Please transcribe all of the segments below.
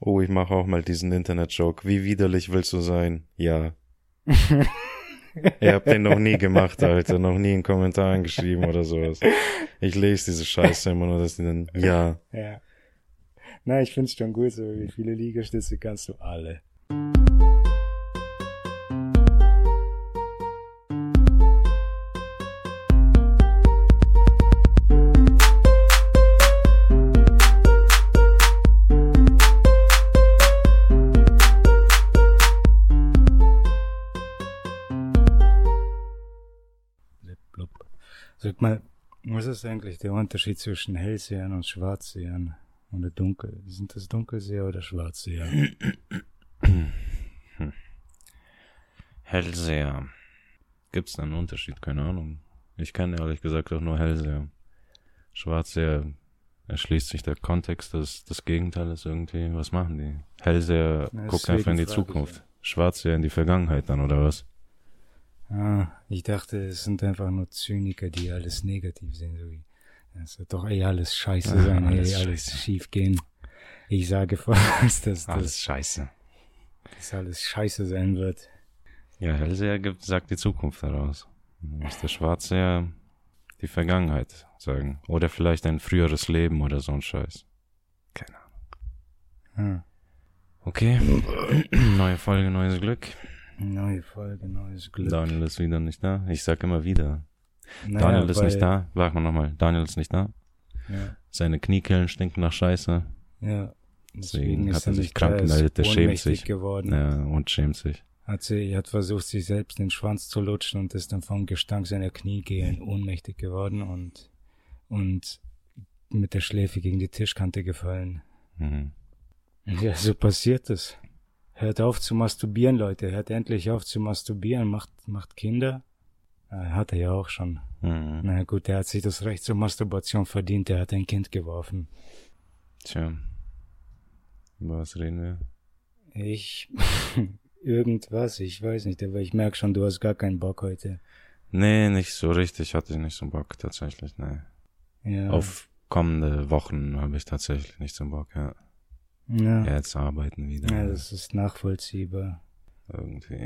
Oh, ich mache auch mal diesen Internet-Joke. Wie widerlich willst du sein? Ja. Ihr habt den noch nie gemacht, Alter. Noch nie in Kommentaren geschrieben oder sowas. Ich lese diese Scheiße immer nur, dass die dann, ja. Ja. Na, ich find's schon gut, so wie viele Liegestütze kannst du alle. Sag mal, was ist eigentlich der Unterschied zwischen Hellsehern und Schwarzsehern? Oder Dunkel? Sind das Dunkelseher oder Schwarzseher? Hellseher. Gibt's da einen Unterschied? Keine Ahnung. Ich kenne ehrlich gesagt auch nur Hellseher. Schwarzseher erschließt sich der Kontext des, des Gegenteils irgendwie. Was machen die? Hellseher guckt einfach in die ich Zukunft. ja. Schwarzseher in die Vergangenheit dann, oder was? Ah, ich dachte, es sind einfach nur Zyniker, die alles negativ sehen. So wie, es wird doch eh alles scheiße Ah, sein, alles eh alles schief gehen. Ich sage voraus, dass das, scheiße. das alles scheiße sein wird. Ja, Hellseher gibt, sagt die Zukunft heraus. Muss der Schwarzseher die Vergangenheit sagen. Oder vielleicht ein früheres Leben oder so ein Scheiß. Keine Ahnung. Ah, Okay. Neue Folge, neues Glück. Neue Folge, neues Glück. Daniel ist wieder nicht da. Ich sag immer wieder. Naja, Daniel ist nicht da. Sag mal nochmal. Daniel ist nicht da. Ja, Seine Kniekehlen stinken nach Scheiße. ja. Deswegen hat er sich krank gemeldet, der schämt sich. geworden. Ja, und schämt sich. Hat sie, hat versucht, sich selbst den Schwanz zu lutschen und ist dann vom Gestank seiner Kniegehen ohnmächtig geworden und, und mit der Schläfe gegen die Tischkante gefallen. Mhm. Ja, so passiert es. Hört auf zu masturbieren, Leute. Hört endlich auf zu masturbieren. Macht, macht Kinder. Ah, hat er ja auch schon. Mhm. Na gut, der hat sich das Recht zur Masturbation verdient. Der hat ein Kind geworfen. Tja. Über was reden wir? Ich, irgendwas, ich weiß nicht, aber ich merke schon, du hast gar keinen Bock heute. Nee, nicht so richtig. Hatte ich nicht so Bock, tatsächlich. Nee. Ja. Auf kommende Wochen habe ich tatsächlich nicht so Bock, ja. Ja. Ja, jetzt arbeiten wieder. Ja, das ist nachvollziehbar. irgendwie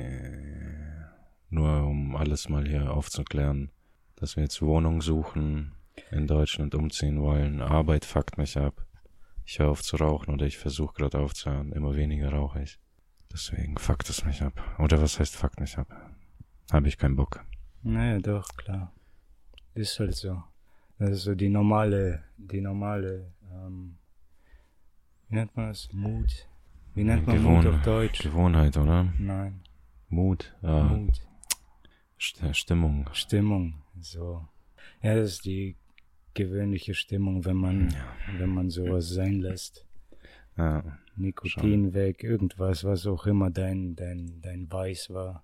nur um alles mal hier aufzuklären, dass wir jetzt Wohnung suchen, in Deutschland umziehen wollen. Arbeit fuckt mich ab. Ich höre auf zu rauchen oder ich versuche gerade aufzuhören. Immer weniger rauche ich. Deswegen fuckt es mich ab. Oder was heißt fuckt mich ab? Habe ich keinen Bock. Naja, doch, klar. Ist halt so. Das ist so die normale, die normale, ähm, wie nennt man das? Mut. Wie nennt man Mut Gewohn- auf Deutsch? Gewohnheit, oder? Nein. Mut, äh, Mut. St Stimmung. Stimmung. So. Ja, das ist die gewöhnliche Stimmung, wenn man, Ja. wenn man sowas sein lässt. Ja, Nikotin weg, irgendwas, was auch immer dein, dein, dein Weiß war.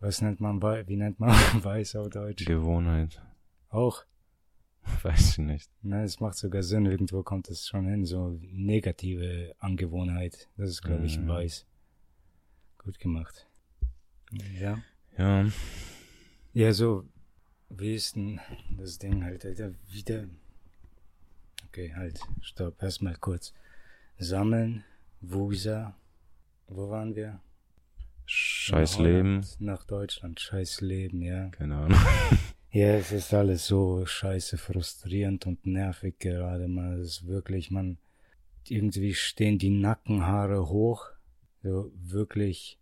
Was nennt man, wie nennt man Weiß auf Deutsch? Gewohnheit. Auch. Weiß ich nicht. Na, es macht sogar Sinn, irgendwo kommt es schon hin, so negative Angewohnheit. Das ist, glaube ich, Mhm. weiß. Gut gemacht. Ja. Ja, Ja, so, wie ist denn das Ding halt, Alter, wieder. Okay, halt, stopp, erstmal kurz. Sammeln, Wusa, wo waren wir? scheiß Leben. Nach Deutschland, scheiß Leben, ja. Keine Ahnung. Ja, es ist alles so scheiße frustrierend und nervig gerade, man. Ist wirklich, man, irgendwie stehen die Nackenhaare hoch. So wirklich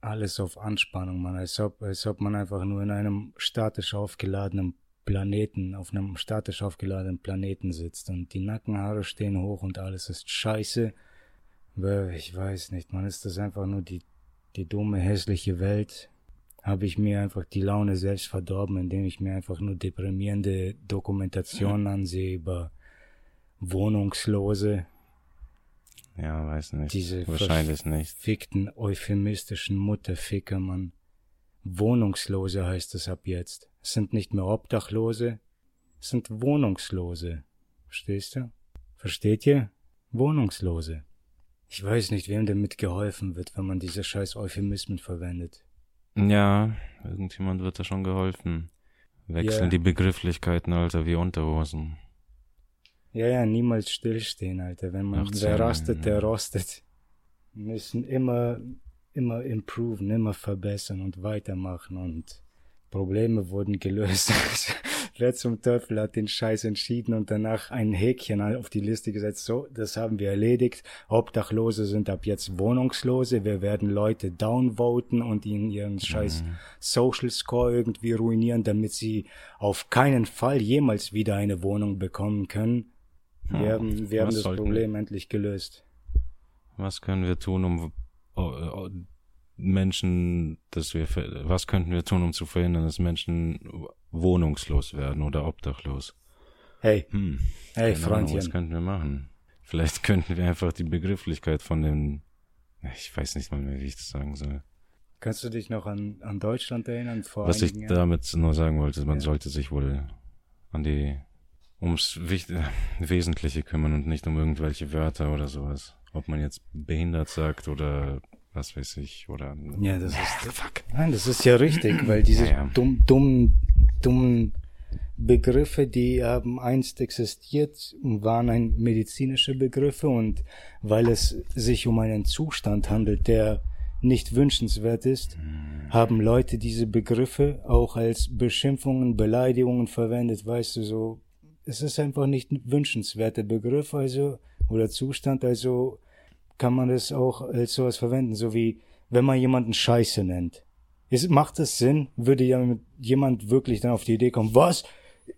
alles auf Anspannung, man. Als ob, als ob man einfach nur in einem statisch aufgeladenen Planeten, auf einem statisch aufgeladenen Planeten sitzt und die Nackenhaare stehen hoch und alles ist scheiße. Ich weiß nicht, man ist das einfach nur die, die dumme, hässliche Welt, habe ich mir einfach die Laune selbst verdorben, indem ich mir einfach nur deprimierende Dokumentationen ansehe über Wohnungslose, Ja, weiß nicht. diese Wahrscheinlich nicht. verfickten euphemistischen Mutterficker, Mann. Wohnungslose heißt es ab jetzt. Es sind nicht mehr Obdachlose, es sind Wohnungslose. Verstehst du? Versteht ihr? Wohnungslose. Ich weiß nicht, wem damit geholfen wird, wenn man diese scheiß Euphemismen verwendet. Ja, irgendjemand wird da schon geholfen. Wechseln Ja. die Begrifflichkeiten, Alter, wie Unterhosen. Ja, ja, niemals stillstehen, Alter. Wenn man, Ach so, wer rastet, der rostet. müssen immer, immer improven, immer verbessern und weitermachen und Probleme wurden gelöst. Wer zum Teufel hat den Scheiß entschieden und danach ein Häkchen auf die Liste gesetzt? So, das haben wir erledigt. Obdachlose sind ab jetzt Wohnungslose. Wir werden Leute downvoten und ihnen ihren Scheiß mhm. Social Score irgendwie ruinieren, damit sie auf keinen Fall jemals wieder eine Wohnung bekommen können. Wir hm. haben, wir haben das Problem endlich gelöst. Was können wir tun, um oh, Menschen, dass wir, was könnten wir tun, um zu verhindern, dass Menschen wohnungslos werden oder obdachlos? Hey, hm, hey, Freundchen. was könnten wir machen? Vielleicht könnten wir einfach die Begrifflichkeit von den, ich weiß nicht mal mehr, wie ich das sagen soll. Kannst du dich noch an, an Deutschland erinnern? Vor was ich Jahren? damit nur sagen wollte, man ja. sollte sich wohl an die, ums Wesentliche kümmern und nicht um irgendwelche Wörter oder sowas. Ob man jetzt behindert sagt oder was weiß ich, oder. Ja, das ist. Fuck. Nein, das ist ja richtig, weil diese ja, ja. dumm, dummen, dummen Begriffe, die haben einst existiert und waren ein medizinische Begriffe und weil es sich um einen Zustand handelt, der nicht wünschenswert ist, hm. haben Leute diese Begriffe auch als Beschimpfungen, Beleidigungen verwendet, weißt du, so, es ist einfach nicht ein wünschenswerter Begriff, also, oder Zustand, also, kann man das auch als sowas verwenden, so wie wenn man jemanden Scheiße nennt. Ist, macht es Sinn? Würde ja jemand wirklich dann auf die Idee kommen, was?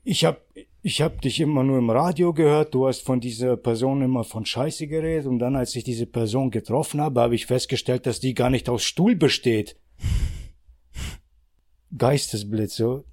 Ich hab, ich hab dich immer nur im Radio gehört, du hast von dieser Person immer von Scheiße geredet und dann, als ich diese Person getroffen habe, habe ich festgestellt, dass die gar nicht aus Stuhl besteht. Geistesblitz, so.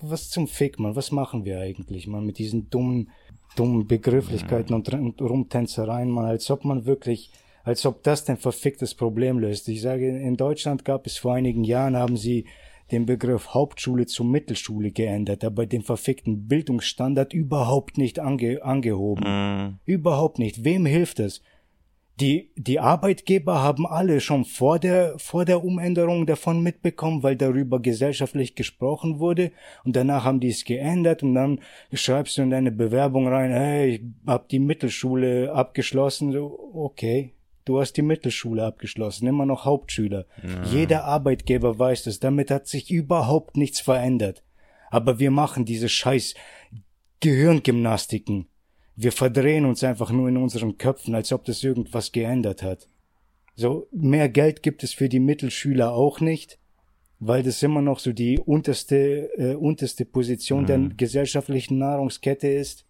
Was zum Fick, man? Was machen wir eigentlich, man, mit diesen dummen dummen Begrifflichkeiten und, und Rumtänzereien, man, als ob man wirklich, als ob das ein verficktes Problem löst. Ich sage, in Deutschland gab es vor einigen Jahren, haben sie den Begriff Hauptschule zu Mittelschule geändert, aber den verfickten Bildungsstandard überhaupt nicht ange angehoben. Mm. Überhaupt nicht. Wem hilft es? Die, die Arbeitgeber haben alle schon vor der, vor der Umänderung davon mitbekommen, weil darüber gesellschaftlich gesprochen wurde und danach haben die es geändert und dann schreibst du in deine Bewerbung rein, hey, ich hab die Mittelschule abgeschlossen, okay, du hast die Mittelschule abgeschlossen, immer noch Hauptschüler. Ja. Jeder Arbeitgeber weiß das, damit hat sich überhaupt nichts verändert. Aber wir machen diese scheiß Gehirngymnastiken wir verdrehen uns einfach nur in unseren Köpfen, als ob das irgendwas geändert hat. So, mehr Geld gibt es für die Mittelschüler auch nicht, weil das immer noch so die unterste, äh, unterste Position mhm. der gesellschaftlichen Nahrungskette ist.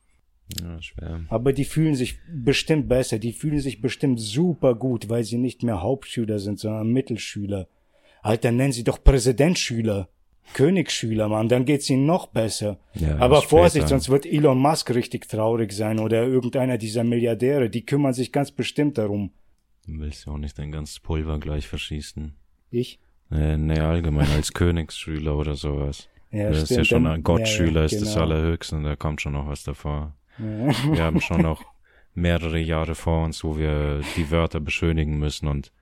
Ja, schwer. Aber die fühlen sich bestimmt besser, die fühlen sich bestimmt super gut, weil sie nicht mehr Hauptschüler sind, sondern Mittelschüler. Alter, nennen sie doch Präsidentschüler. Königsschüler, Mann, dann geht's ihnen noch besser. Ja, Aber Vorsicht, sonst wird Elon Musk richtig traurig sein oder irgendeiner dieser Milliardäre, die kümmern sich ganz bestimmt darum. Du willst ja auch nicht dein ganzes Pulver gleich verschießen. Ich? Nee, nee allgemein als Königsschüler oder sowas. Ja, das stimmt. ist ja schon ein Gottschüler, ja, ja, genau. ist das genau. Allerhöchste und da kommt schon noch was davor. Ja. Wir haben schon noch mehrere Jahre vor uns, wo wir die Wörter beschönigen müssen und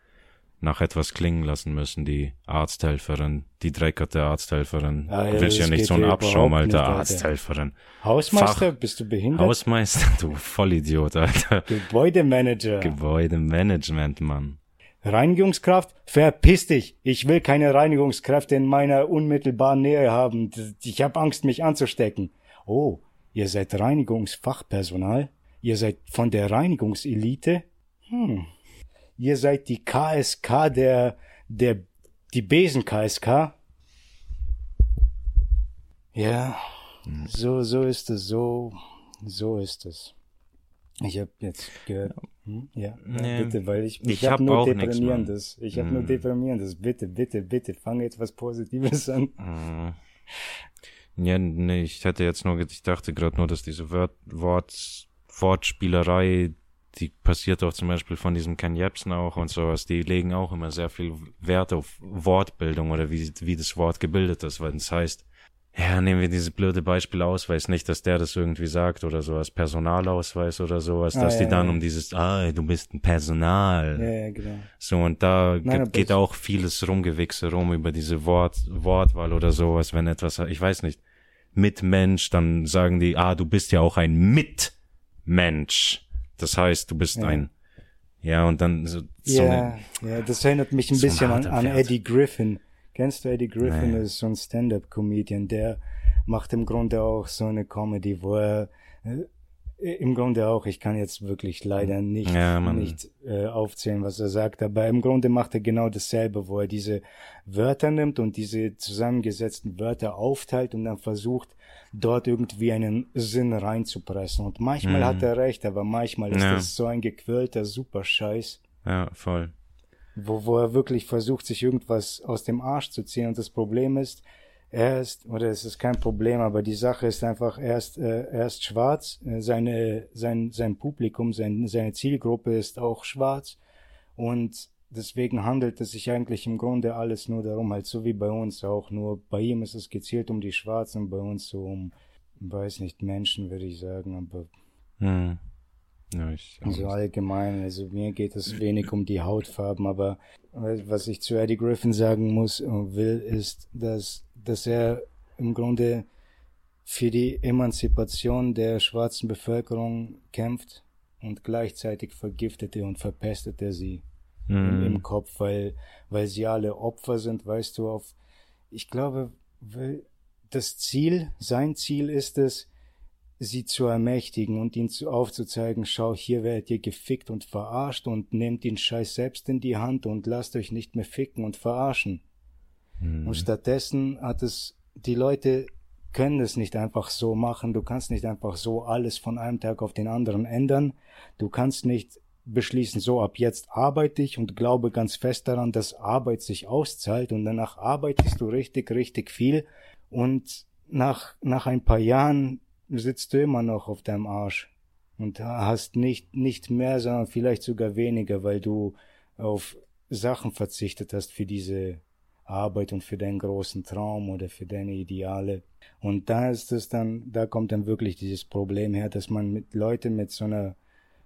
nach etwas klingen lassen müssen, die Arzthelferin, die dreckerte Arzthelferin. Ah, ja, du willst ja nicht so ein Abschaum, Alter, Arzthelferin. Hausmeister, Fach bist du behindert? Hausmeister, du Vollidiot, Alter. Gebäudemanager. Gebäudemanagement, Mann. Reinigungskraft? Verpiss dich! Ich will keine Reinigungskräfte in meiner unmittelbaren Nähe haben. Ich habe Angst, mich anzustecken. Oh, ihr seid Reinigungsfachpersonal? Ihr seid von der Reinigungselite? Hm, ihr seid die KSK der, der, die Besen-KSK. Ja, so, so ist es, so, so ist es. Ich habe jetzt gehört, hm? ja, nee, bitte, weil ich, ich, ich habe hab nur deprimierendes. Nix, ich habe hm. nur deprimierendes. Bitte, bitte, bitte, fange jetzt was Positives an. Hm. Ja, nee, ich hätte jetzt nur, ich dachte gerade nur, dass diese Wort, Wort, Wortspielerei die passiert auch zum Beispiel von diesem Ken Jebsen auch und sowas. Die legen auch immer sehr viel Wert auf Wortbildung oder wie, wie das Wort gebildet ist, weil das heißt, ja, nehmen wir dieses blöde Beispiel Ausweis, nicht, dass der das irgendwie sagt oder sowas, Personalausweis oder sowas, ah, dass ja, die dann ja. um dieses, ah, du bist ein Personal. Ja, ja, genau. So, und da Nein, geht auch vieles Rumgewichse rum über diese Wort, Wortwahl oder sowas, wenn etwas, ich weiß nicht, Mitmensch, dann sagen die, ah, du bist ja auch ein Mitmensch. Das heißt, du bist ja. ein Ja, und dann so. Ja, ja, das erinnert mich ein so bisschen an, an. Eddie Griffin. Kennst du Eddie Griffin? Nee. Das ist so ein Stand-up-Comedian, der macht im Grunde auch so eine Comedy, wo er äh, im Grunde auch, ich kann jetzt wirklich leider nicht, Ja, nicht äh, aufzählen, was er sagt, aber im Grunde macht er genau dasselbe, wo er diese Wörter nimmt und diese zusammengesetzten Wörter aufteilt und dann versucht, dort irgendwie einen Sinn reinzupressen. Und manchmal Mhm. hat er recht, aber manchmal ist Ja. das so ein gequälter Superscheiß Ja, voll. wo, wo er wirklich versucht, sich irgendwas aus dem Arsch zu ziehen. Und das Problem ist, er ist, oder es ist kein Problem, aber die Sache ist einfach, er ist, äh, er ist schwarz, äh, seine, sein, sein Publikum, sein, seine Zielgruppe ist auch schwarz und deswegen handelt es sich eigentlich im Grunde alles nur darum, halt so wie bei uns auch, nur bei ihm ist es gezielt um die Schwarzen, bei uns so um, weiß nicht, Menschen, würde ich sagen, aber Hm. Ja, ich. also allgemein, also mir geht es wenig um die Hautfarben, aber was ich zu Eddie Griffin sagen muss und will, ist, dass, dass er im Grunde für die Emanzipation der schwarzen Bevölkerung kämpft und gleichzeitig vergiftet er und verpestet er sie im, im. Kopf, weil, weil sie alle Opfer sind, weißt du, auf, ich glaube, das Ziel, sein Ziel ist es, sie zu ermächtigen und ihnen zu, aufzuzeigen, schau, hier werdet ihr gefickt und verarscht und nehmt den Scheiß selbst in die Hand und lasst euch nicht mehr ficken und verarschen. Hm. Und stattdessen hat es, die Leute können es nicht einfach so machen. Du kannst nicht einfach so alles von einem Tag auf den anderen ändern. Du kannst nicht beschließen, so ab jetzt arbeite ich und glaube ganz fest daran, dass Arbeit sich auszahlt und danach arbeitest du richtig, richtig viel und nach, nach ein paar Jahren sitzt du immer noch auf deinem Arsch und hast nicht, nicht mehr, sondern vielleicht sogar weniger, weil du auf Sachen verzichtet hast für diese Arbeit und für deinen großen Traum oder für deine Ideale. Und da ist es dann, da kommt dann wirklich dieses Problem her, dass man mit Leuten mit so einer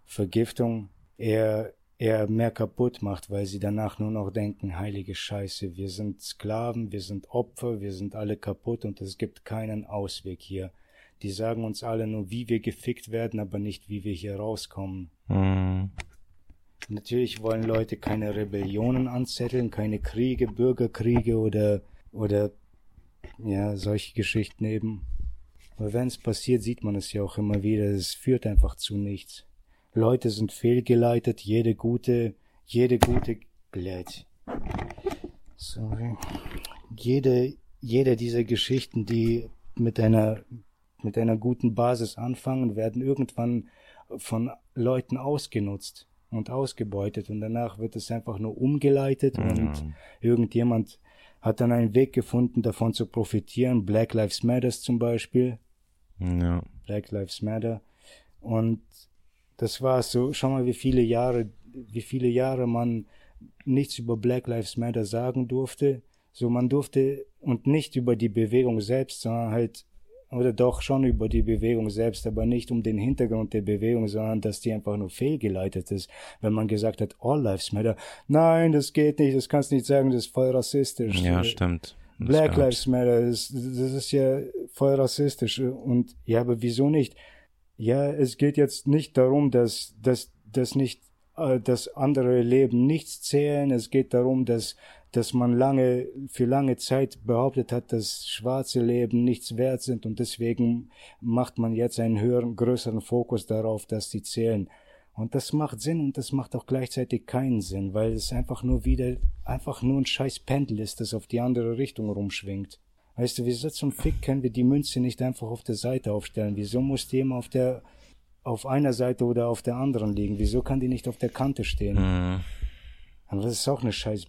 Vergiftung eher, eher mehr kaputt macht, weil sie danach nur noch denken, heilige Scheiße, wir sind Sklaven, wir sind Opfer, wir sind alle kaputt und es gibt keinen Ausweg hier. Die sagen uns alle nur, wie wir gefickt werden, aber nicht, wie wir hier rauskommen. Hm. Natürlich wollen Leute keine Rebellionen anzetteln, keine Kriege, Bürgerkriege oder, oder, ja, solche Geschichten eben. Aber wenn es passiert, sieht man es ja auch immer wieder. Es führt einfach zu nichts. Leute sind fehlgeleitet, jede gute, jede gute, blöd. Sorry. Jede, jede dieser Geschichten, die mit einer, mit einer guten Basis anfangen, werden irgendwann von Leuten ausgenutzt und ausgebeutet und danach wird es einfach nur umgeleitet und Ja. irgendjemand hat dann einen Weg gefunden, davon zu profitieren. Black Lives Matters zum Beispiel. Ja. Black Lives Matter. Und das war so, schau mal, wie viele Jahre, wie viele Jahre man nichts über Black Lives Matter sagen durfte. So, man durfte, und nicht über die Bewegung selbst, sondern halt, oder doch schon über die Bewegung selbst, aber nicht um den Hintergrund der Bewegung, sondern dass die einfach nur fehlgeleitet ist. Wenn man gesagt hat, All Lives Matter, nein, das geht nicht, das kannst du nicht sagen, das ist voll rassistisch. Ja, stimmt. Black. Lives Matter, das, das ist ja voll rassistisch. Und ja, aber wieso nicht? Ja, es geht jetzt nicht darum, dass, dass, dass nicht, äh, dass andere Leben nichts zählen. Es geht darum, dass, dass man lange, für lange Zeit behauptet hat, dass schwarze Leben nichts wert sind und deswegen macht man jetzt einen höheren, größeren Fokus darauf, dass sie zählen. Und das macht Sinn und das macht auch gleichzeitig keinen Sinn, weil es einfach nur wieder, einfach nur ein scheiß Pendel ist, das auf die andere Richtung rumschwingt. Weißt du, wieso zum Fick können wir die Münze nicht einfach auf der Seite aufstellen? Wieso muss die immer auf der, auf einer Seite oder auf der anderen liegen? Wieso kann die nicht auf der Kante stehen? Hm. Aber das ist auch eine scheiß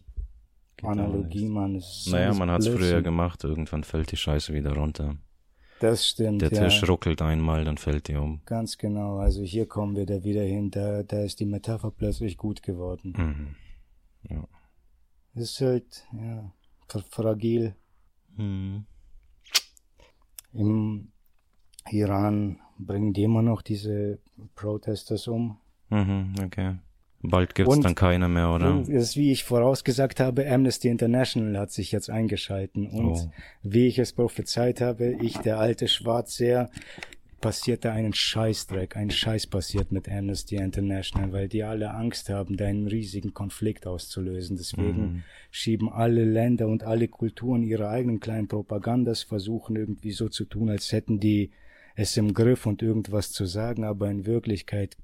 Analogie, Mann. Das Naja, man hat's früher Blödsinn. gemacht, irgendwann fällt die Scheiße wieder runter. Das stimmt, Der ja. Tisch ruckelt einmal, dann fällt die um. Ganz genau. Also hier kommen wir da wieder hin. Da, da ist die Metapher plötzlich gut geworden. Mhm. Es ist halt, ja, fra- fragil. Mhm. Im Iran bringen die immer noch diese Protesters um. Mhm, okay. Bald gibt's Und- dann keine mehr, oder? Ist, wie ich vorausgesagt habe, Amnesty International hat sich jetzt eingeschalten. Und Oh. wie ich es prophezeit habe, ich, der alte Schwarzseher, passiert da einen Scheißdreck, ein Scheiß passiert mit Amnesty International, weil die alle Angst haben, da einen riesigen Konflikt auszulösen. Deswegen mhm. schieben alle Länder und alle Kulturen ihre eigenen kleinen Propagandas, versuchen irgendwie so zu tun, als hätten die es im Griff und irgendwas zu sagen, aber in Wirklichkeit,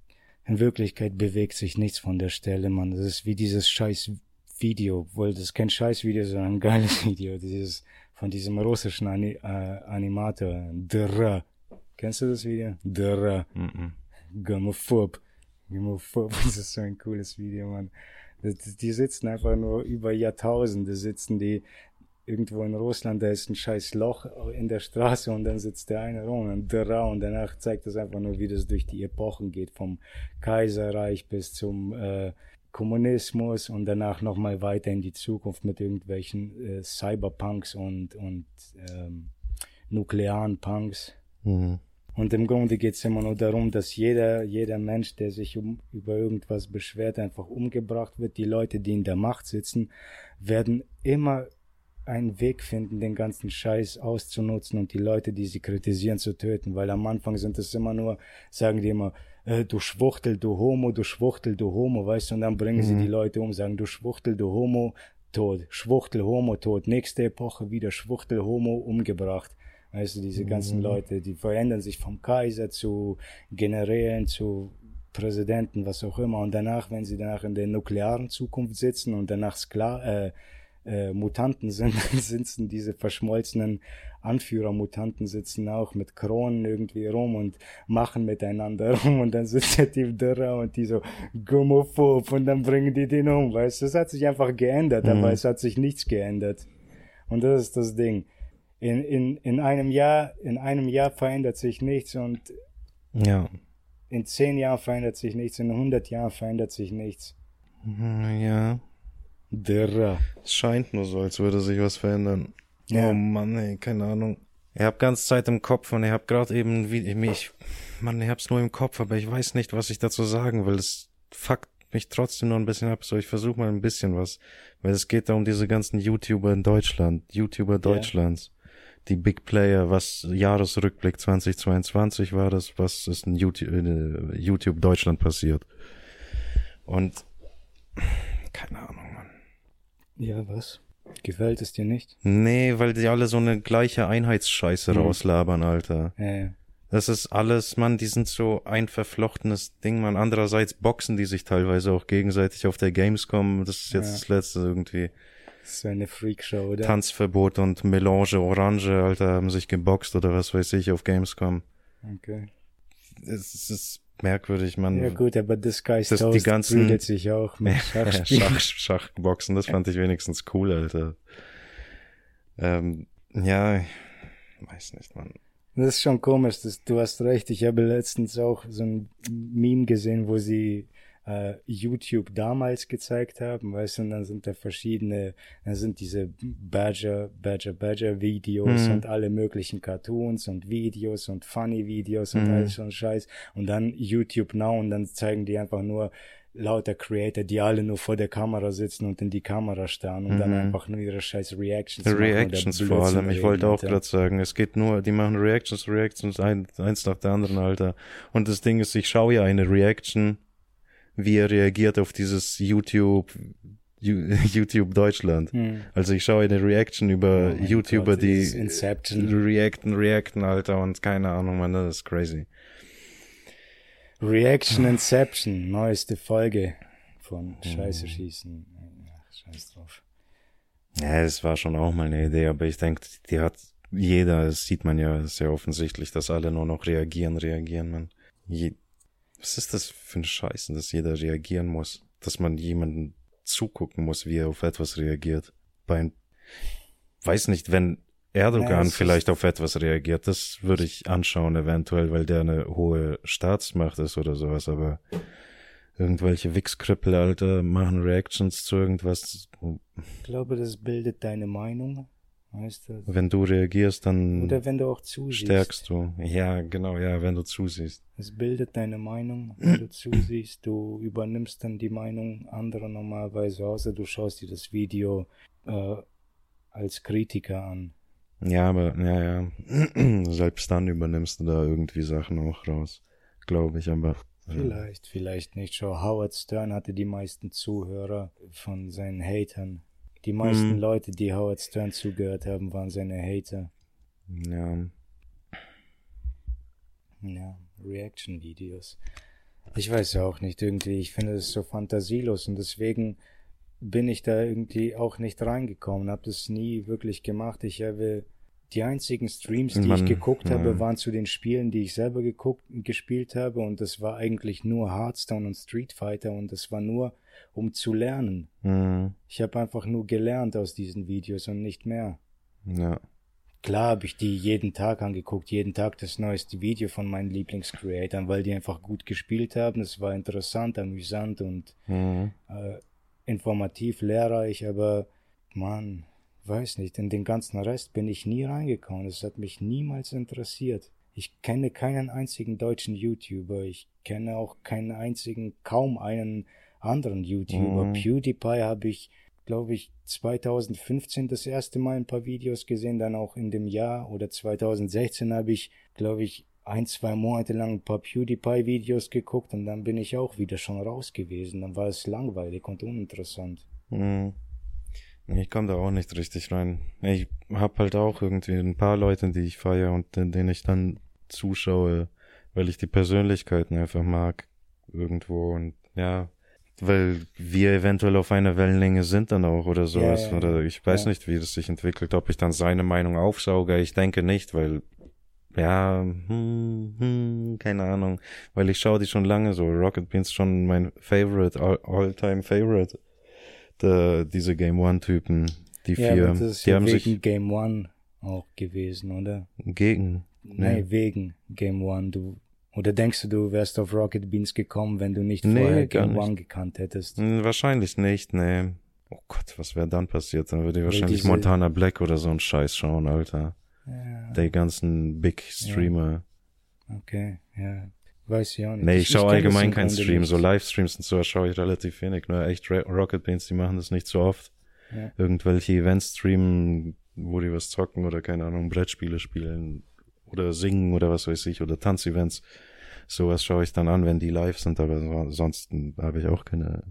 in Wirklichkeit bewegt sich nichts von der Stelle, man. Das ist wie dieses scheiß Video, wohl, das ist kein scheiß Video, sondern ein geiles Video, dieses, von diesem russischen Ani äh, Animator, Dr. Kennst du das Video? Dr. Mm -mm. Gomophob. Gomophob, das ist so ein cooles Video, man. Die sitzen einfach nur über Jahrtausende, sitzen die irgendwo in Russland, da ist ein scheiß Loch in der Straße und dann sitzt der eine rum und da und danach zeigt das einfach nur, wie das durch die Epochen geht, vom Kaiserreich bis zum äh, Kommunismus und danach nochmal weiter in die Zukunft mit irgendwelchen äh, Cyberpunks und, und ähm, nuklearen Punks. Mhm. Und im Grunde geht es immer nur darum, dass jeder, jeder Mensch, der sich um, über irgendwas beschwert, einfach umgebracht wird. Die Leute, die in der Macht sitzen, werden immer einen Weg finden, den ganzen Scheiß auszunutzen und die Leute, die sie kritisieren, zu töten. Weil am Anfang sind es immer nur, sagen die immer, äh, du Schwuchtel, du Homo, du Schwuchtel, du Homo, weißt du, und dann bringen mhm. sie die Leute um, sagen, du Schwuchtel, du Homo, tot, Schwuchtel, Homo, tot, nächste Epoche wieder Schwuchtel, Homo, umgebracht. Weißt du, diese ganzen mhm. Leute, die verändern sich vom Kaiser zu Generälen, zu Präsidenten, was auch immer. Und danach, wenn sie danach in der nuklearen Zukunft sitzen und danach Skla äh, äh, Mutanten sind, dann sitzen diese verschmolzenen Anführer-Mutanten sitzen auch mit Kronen irgendwie rum und machen miteinander rum und dann sitzt der Typ Dürrer und die so Gummophob und dann bringen die den um, weißt du, es hat sich einfach geändert, mhm. aber es hat sich nichts geändert. Und das ist das Ding. In, in, in einem Jahr, in einem Jahr verändert sich nichts und ja. in zehn Jahren verändert sich nichts, in 100 Jahren verändert sich nichts. Ja. Der. Es scheint nur so, als würde sich was verändern. Ja. Oh Mann, ey, keine Ahnung. Ich hab ganz Zeit im Kopf und ich hab gerade eben wie mich, Mann, ich hab's nur im Kopf, aber ich weiß nicht, was ich dazu sagen will. Es fuckt mich trotzdem noch ein bisschen ab, so ich versuche mal ein bisschen was, weil es geht da um diese ganzen YouTuber in Deutschland, YouTuber Deutschlands, ja. Die Big Player, was Jahresrückblick 2022 war das, was ist in YouTube, in YouTube Deutschland passiert. Und keine Ahnung. Ja, was? Gefällt es dir nicht? Nee, weil die alle so eine gleiche Einheitsscheiße mhm. rauslabern, Alter. Ja, ja. Das ist alles, man, die sind so ein verflochtenes Ding, man. Andererseits boxen die sich teilweise auch gegenseitig auf der Gamescom. Das ist jetzt ja. das letzte irgendwie. Das eine Freakshow, oder? Tanzverbot und Melange Orange, Alter, haben sich geboxt oder was weiß ich auf Gamescom. Okay. Es ist merkwürdig, man. Ja gut, aber das Geist das die ganzen sich auch mit Schach, Schachboxen, das fand ich wenigstens cool, Alter. Ähm, ja, weiß nicht, man. Das ist schon komisch, das, du hast recht. Ich habe letztens auch so ein Meme gesehen, wo sie äh, YouTube damals gezeigt haben, weißt du, und dann sind da verschiedene, dann sind diese Badger, Badger, Badger Videos mhm. und alle möglichen Cartoons und Videos und Funny Videos und mhm. alles so ein Scheiß und dann YouTube Now und dann zeigen die einfach nur lauter Creator, die alle nur vor der Kamera sitzen und in die Kamera starren und mhm. dann einfach nur ihre scheiß Reactions machen. Reactions vor allem, ich wollte auch gerade sagen, es geht nur, die machen Reactions, Reactions, ein, eins nach der anderen, Alter. Und das Ding ist, ich schaue ja eine Reaction wie er reagiert auf dieses YouTube YouTube Deutschland. Hm. Also ich schaue eine Reaction über oh YouTuber, Gott, die reacten, reacten, Alter, und keine Ahnung, man, das ist crazy. Reaction Inception, neueste Folge von Scheiße schießen. Ach, scheiß drauf. Ja, es war schon auch mal eine Idee, aber ich denke, die hat jeder, das sieht man ja sehr offensichtlich, dass alle nur noch reagieren, reagieren, man. Je, was ist das für ein Scheißen, dass jeder reagieren muss? Dass man jemanden zugucken muss, wie er auf etwas reagiert. Bei, weiß nicht, wenn Erdogan ja, vielleicht auf etwas reagiert, das würde ich anschauen eventuell, weil der eine hohe Staatsmacht ist oder sowas, aber irgendwelche Wichskrüppel, Alter, machen Reactions zu irgendwas. Ich glaube, das bildet deine Meinung. Weißt du? Wenn du reagierst, dann Oder wenn du auch zusiehst. stärkst du. Ja, genau, ja, wenn du zusiehst. Es bildet deine Meinung, wenn du zusiehst. Du übernimmst dann die Meinung anderer normalerweise, außer du schaust dir das Video äh, als Kritiker an. Ja, aber, ja, ja. Selbst dann übernimmst du da irgendwie Sachen auch raus. Glaube ich, aber. Vielleicht, ja. vielleicht nicht. Schau, Howard Stern hatte die meisten Zuhörer von seinen Hatern. Die meisten hm. Leute, die Howard Stern zugehört haben, waren seine Hater. Ja. Ja, Reaction-Videos. Ich weiß ja auch nicht, irgendwie, ich finde es so fantasielos und deswegen bin ich da irgendwie auch nicht reingekommen, habe das nie wirklich gemacht. Ich habe die einzigen Streams, die Man, ich geguckt ja. habe, waren zu den Spielen, die ich selber geguckt, gespielt habe und das war eigentlich nur Hearthstone und Street Fighter und das war nur, um zu lernen. Mhm. Ich habe einfach nur gelernt aus diesen Videos und nicht mehr. Ja. Klar habe ich die jeden Tag angeguckt, jeden Tag das neueste Video von meinen Lieblingscreatoren, weil die einfach gut gespielt haben. Es war interessant, amüsant und mhm. äh, informativ, lehrreich, aber man, weiß nicht, in den ganzen Rest bin ich nie reingekommen. Es hat mich niemals interessiert. Ich kenne keinen einzigen deutschen YouTuber. Ich kenne auch keinen einzigen, kaum einen anderen YouTuber. Mhm. PewDiePie habe ich glaube ich, 2015 das erste Mal ein paar Videos gesehen, dann auch in dem Jahr oder 2016 habe ich, glaube ich, ein, zwei Monate lang ein paar PewDiePie-Videos geguckt und dann bin ich auch wieder schon raus gewesen. Dann war es langweilig und uninteressant. Mhm. Ich komme da auch nicht richtig rein. Ich hab halt auch irgendwie ein paar Leute, die ich feiere und denen ich dann zuschaue, weil ich die Persönlichkeiten einfach mag irgendwo und ja, weil wir eventuell auf einer Wellenlänge sind dann auch oder sowas. Ja, ja, oder ich weiß ja. nicht, wie das sich entwickelt, ob ich dann seine Meinung aufsauge. Ich denke nicht, weil ja, hm, hm, keine Ahnung, weil ich schaue die schon lange so. Rocket Beans schon mein Favorite, all-time Favorite. De, diese Game One Typen, die ja, vier, das ist die ja haben wegen sich Game One auch gewesen, oder? Gegen. Nein, nee. wegen Game One. Du oder denkst du, du wärst auf Rocket Beans gekommen, wenn du nicht nee, vorher Game One gekannt hättest? Hm, wahrscheinlich nicht, nee. Oh Gott, was wäre dann passiert? Dann würde ich wahrscheinlich diese... Montana Black oder so ein Scheiß schauen, Alter. Ja. Die ganzen Big Streamer. Ja. Okay, ja. Weiß ich auch nicht. Nee, ich, ich schaue allgemein keinen Stream. So Livestreams und so schaue ich relativ wenig. Nur echt Rocket Beans, die machen das nicht so oft. Ja. Irgendwelche Events streamen, wo die was zocken oder keine Ahnung, Brettspiele spielen oder singen oder was weiß ich oder Tanzevents sowas schaue ich dann an, wenn die live sind, aber ansonsten habe ich auch keine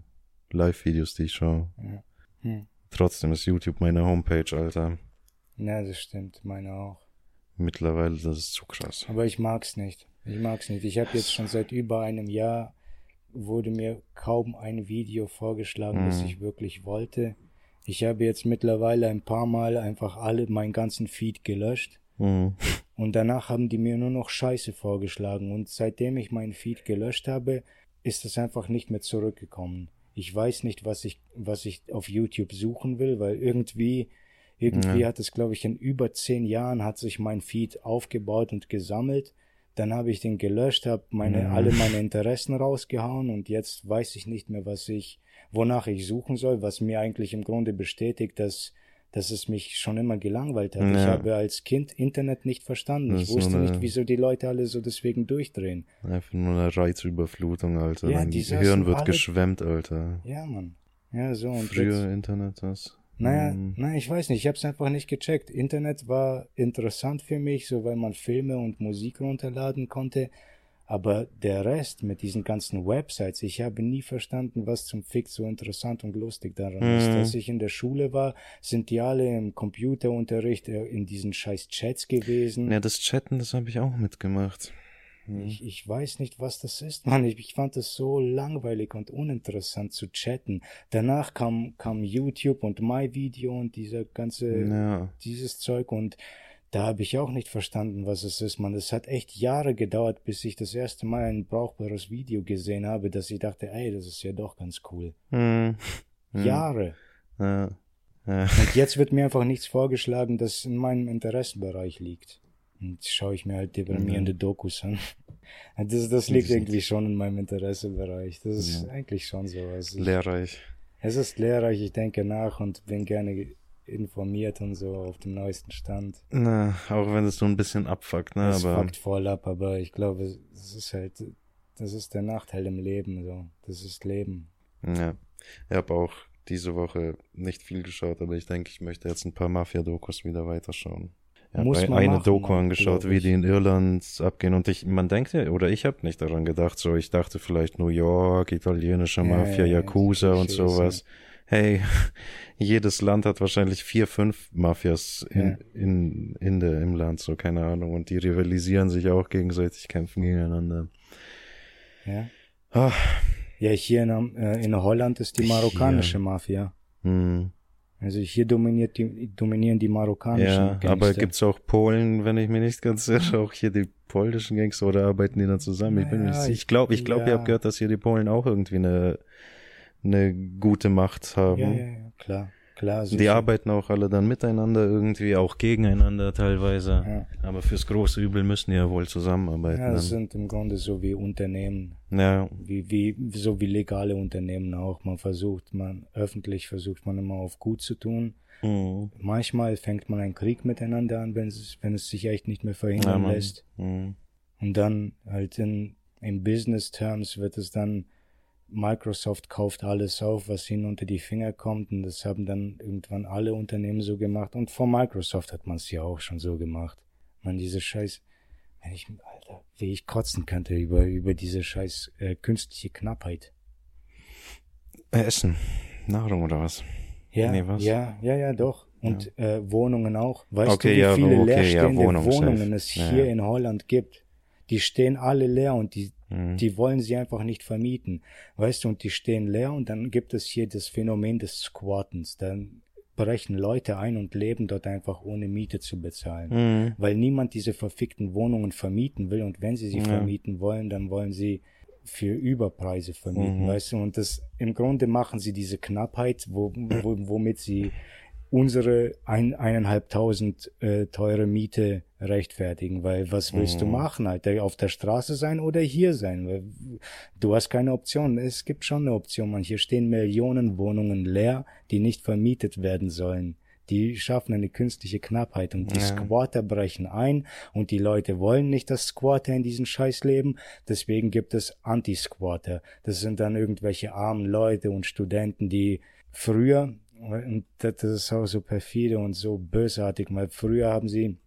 Live-Videos, die ich schaue. Ja. Hm. Trotzdem ist YouTube meine Homepage, Alter. Ja, das stimmt, meine auch. Mittlerweile, das ist zu krass. Aber ich mag's nicht. Ich mag's nicht. Ich habe jetzt schon seit über einem Jahr wurde mir kaum ein Video vorgeschlagen, mhm. das ich wirklich wollte. Ich habe jetzt mittlerweile ein paar Mal einfach alle meinen ganzen Feed gelöscht. Mhm. Und danach haben die mir nur noch Scheiße vorgeschlagen und seitdem ich meinen Feed gelöscht habe, ist es einfach nicht mehr zurückgekommen. Ich weiß nicht, was ich, was ich auf YouTube suchen will, weil irgendwie, irgendwie ja. hat es, glaube ich, in über zehn Jahren hat sich mein Feed aufgebaut und gesammelt. Dann habe ich den gelöscht, habe meine, ja. alle meine Interessen rausgehauen und jetzt weiß ich nicht mehr, was ich, wonach ich suchen soll, was mir eigentlich im Grunde bestätigt, dass dass es mich schon immer gelangweilt hat. Ja. Ich habe als Kind Internet nicht verstanden. Ich wusste eine, nicht, wieso die Leute alle so deswegen durchdrehen. Einfach nur eine Reizüberflutung, Alter. Ja, Dein Gehirn wird alle... geschwemmt, Alter. Ja, Mann. Ja, so und Früher jetzt... Internet, das. Naja, hm. nein, ich weiß nicht, ich habe es einfach nicht gecheckt. Internet war interessant für mich, so weil man Filme und Musik runterladen konnte, aber der Rest mit diesen ganzen Websites, ich habe nie verstanden, was zum Fick so interessant und lustig daran mhm. ist. Als ich in der Schule war, sind die alle im Computerunterricht äh, in diesen scheiß Chats gewesen. Ja, das Chatten, das habe ich auch mitgemacht. Mhm. Ich, ich weiß nicht, was das ist, Mann. Ich, ich fand es so langweilig und uninteressant zu chatten. Danach kam, kam YouTube und MyVideo und dieser ganze, ja. dieses Zeug und da habe ich auch nicht verstanden, was es ist, man. Es hat echt Jahre gedauert, bis ich das erste Mal ein brauchbares Video gesehen habe, dass ich dachte, ey, das ist ja doch ganz cool. Hm. Jahre. Ja. Ja. Und jetzt wird mir einfach nichts vorgeschlagen, das in meinem Interessenbereich liegt. Und schaue ich mir halt deprimierende mhm. Dokus an. Das, das liegt irgendwie schon in meinem Interessebereich. Das ist ja. eigentlich schon so. Also lehrreich. Es ist lehrreich, ich denke nach und bin gerne informiert und so auf dem neuesten Stand. Na, auch wenn es so ein bisschen abfuckt, ne? Es aber fuckt voll ab, aber ich glaube, es ist halt, das ist der Nachteil im Leben, so. Das ist Leben. Ja. Ich habe auch diese Woche nicht viel geschaut, aber ich denke, ich möchte jetzt ein paar Mafia-Dokus wieder weiterschauen. Ja, Muss man eine machen, Doku angeschaut, wie die in Irland abgehen und ich, man denkt ja, oder ich habe nicht daran gedacht, so ich dachte vielleicht New York, italienische Ja, Mafia, ja, Yakuza so und sowas. Hey, jedes Land hat wahrscheinlich vier, fünf Mafias in, Ja. in, in der, im Land, so keine Ahnung. Und die rivalisieren sich auch gegenseitig, kämpfen gegeneinander. Ja. Ah, Ja, hier in, äh, in Holland ist die Hier. marokkanische Mafia. hm. Also hier dominiert die, dominieren die marokkanischen Ja, Gangster. aber gibt's auch Polen, wenn ich mir nicht ganz irre, auch hier die polnischen Gangster oder arbeiten die dann zusammen? Ich bin mir nicht sicher. Ich glaube, ich glaube, ja. ihr habt gehört, dass hier die Polen auch irgendwie eine, eine gute Macht haben. ja, ja, ja, klar, klar. Die sicher. arbeiten auch alle dann miteinander irgendwie, auch gegeneinander teilweise. Ja. Aber fürs große Übel müssen die ja wohl zusammenarbeiten. Ja, das sind im Grunde so wie Unternehmen, ja, wie, wie, so wie legale Unternehmen auch. Man versucht, man, öffentlich versucht man immer auf gut zu tun. Mhm. Manchmal fängt man einen Krieg miteinander an, wenn es, wenn es sich echt nicht mehr ja verhindern Mann. lässt. Mhm. Und dann halt in, in Business Terms wird es dann, Microsoft kauft alles auf, was ihnen unter die Finger kommt. Und das haben dann irgendwann alle Unternehmen so gemacht. Und vor Microsoft hat man es ja auch schon so gemacht. Man, diese Scheiß, wenn ich, Alter, wie ich kotzen könnte über, über diese Scheiß äh, künstliche Knappheit. Äh, Essen. Nahrung oder was? Ja, Nee, was? ja, ja, ja, doch. Und äh, Wohnungen auch. Weißt Okay, du, wie ja, viele okay, ja, leerstehende Wohnung, Wohnungen safe. es Ja, hier ja. in Holland gibt? Die stehen alle leer und die, Mhm. die wollen sie einfach nicht vermieten. Weißt du, und die stehen leer und dann gibt es hier das Phänomen des Squattens. Dann brechen Leute ein und leben dort einfach ohne Miete zu bezahlen. Mhm. Weil niemand diese verfickten Wohnungen vermieten will und wenn sie sie Ja. vermieten wollen, dann wollen sie für Überpreise vermieten, Mhm. weißt du, und das im Grunde machen sie diese Knappheit, wo, wo, womit sie unsere ein, eineinhalbtausend äh, teure Miete rechtfertigen, weil was willst du Mhm. machen, Alter? Auf der Straße sein oder hier sein? Weil du hast keine Option. Es gibt schon eine Option, man. Hier stehen Millionen Wohnungen leer, die nicht vermietet werden sollen. Die schaffen eine künstliche Knappheit und die Ja. Squatter brechen ein und die Leute wollen nicht, dass Squatter in diesen Scheiß leben. Deswegen gibt es Anti-Squatter. Das sind dann irgendwelche armen Leute und Studenten, die früher, und das ist auch so perfide und so bösartig, weil früher haben sie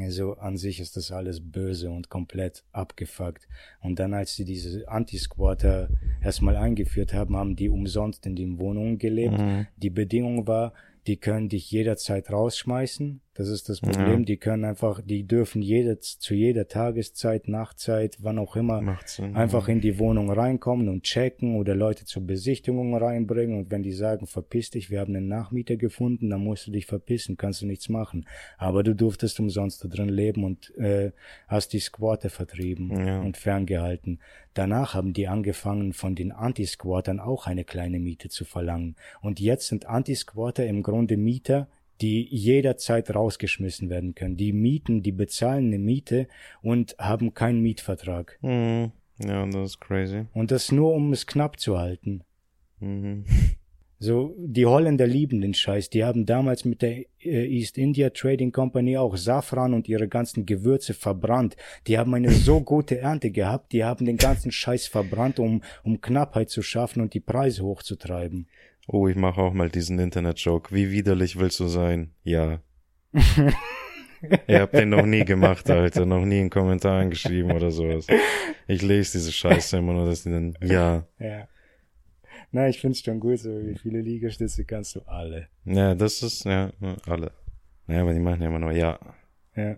also an sich ist das alles böse und komplett abgefuckt. Und dann, als sie diese Anti-Squatter erstmal eingeführt haben, haben die umsonst in den Wohnungen gelebt. Mhm. Die Bedingung war, die können dich jederzeit rausschmeißen. Das ist das Problem. Ja. Die können einfach, die dürfen jede, zu jeder Tageszeit, Nachtzeit, wann auch immer, Sinn. einfach in die Wohnung reinkommen und checken oder Leute zur Besichtigung reinbringen und wenn die sagen, verpiss dich, wir haben einen Nachmieter gefunden, dann musst du dich verpissen, kannst du nichts machen. Aber du durftest umsonst da drin leben und äh, hast die Squatter vertrieben Ja. und ferngehalten. Danach haben die angefangen, von den Anti-Squattern auch eine kleine Miete zu verlangen. Und jetzt sind Anti-Squatter im Grunde Mieter, die jederzeit rausgeschmissen werden können. Die mieten, die bezahlen eine Miete und haben keinen Mietvertrag. Mhm. Ja, das ist crazy. Und das nur, um es knapp zu halten. Mhm. So, die Holländer lieben den Scheiß. Die haben damals mit der äh, East India Trading Company auch Safran und ihre ganzen Gewürze verbrannt. Die haben eine so gute Ernte gehabt, die haben den ganzen Scheiß verbrannt, um, um Knappheit zu schaffen und die Preise hochzutreiben. Oh, ich mache auch mal diesen Internet-Joke. Wie widerlich willst du sein? Ja. Ihr habt den noch nie gemacht, Alter. Noch nie in Kommentaren geschrieben oder sowas. Ich lese diese Scheiße immer nur, dass die dann, ja. Ja. Na, ich find's schon gut, so wie viele Liegestütze kannst du alle. Ja, das ist, ja, alle. Ja, aber die machen ja immer nur, ja. Ja.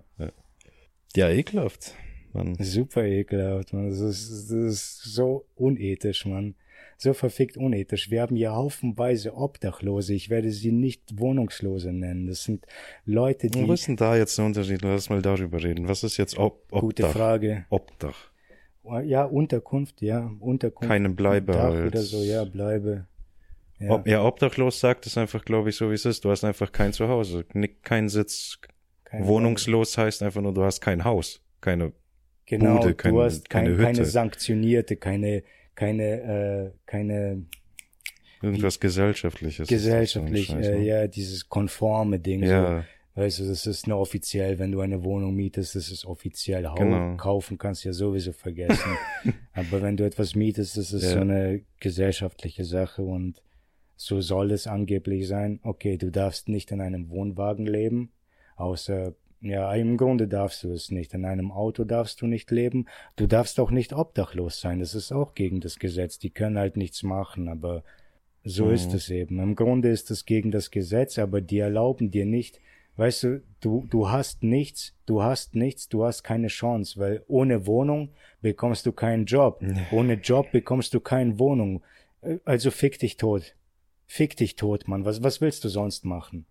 Ja, ekelhaft. Man, Super ekelhaft, man. Das ist, das ist so unethisch, man. So verfickt unethisch. Wir haben hier haufenweise Obdachlose. Ich werde sie nicht Wohnungslose nennen. Das sind Leute, die. wo ist denn da jetzt der Unterschied? Lass mal darüber reden. Was ist jetzt Ob Obdach? Gute Frage. Obdach. Ja, Unterkunft, ja. Unterkunft. Keine Bleibe Dach halt. oder so, ja, Bleibe. Ja. Ob, ja, obdachlos sagt es einfach, glaube ich, so wie es ist. Du hast einfach kein Zuhause, kein Sitz. Keine Wohnungslos heißt einfach nur, du hast kein Haus, keine. Genau, Bude, kein- du hast kein, keine keine, Hütte. sanktionierte, keine, keine, äh, keine Irgendwas Gesellschaftliches. ist das gesellschaftlich, so äh, ne? ja, dieses konforme Ding. So. Ja, Weißt du, das ist nur offiziell, wenn du eine Wohnung mietest, das ist offiziell. Hau Genau. Kaufen kannst du ja sowieso vergessen. Aber wenn du etwas mietest, das ist Ja. so eine gesellschaftliche Sache und so soll es angeblich sein. Okay, du darfst nicht in einem Wohnwagen leben, außer Ja, im Grunde darfst du es nicht. In einem Auto darfst du nicht leben. Du darfst auch nicht obdachlos sein. Das ist auch gegen das Gesetz. Die können halt nichts machen, aber so Mhm. ist es eben. Im Grunde ist es gegen das Gesetz, aber die erlauben dir nicht, weißt du, du, du hast nichts, du hast nichts, du hast keine Chance, weil ohne Wohnung bekommst du keinen Job. Ohne Job bekommst du keine Wohnung. Äh, Also fick dich tot. Fick dich tot, Mann. Was, was willst du sonst machen?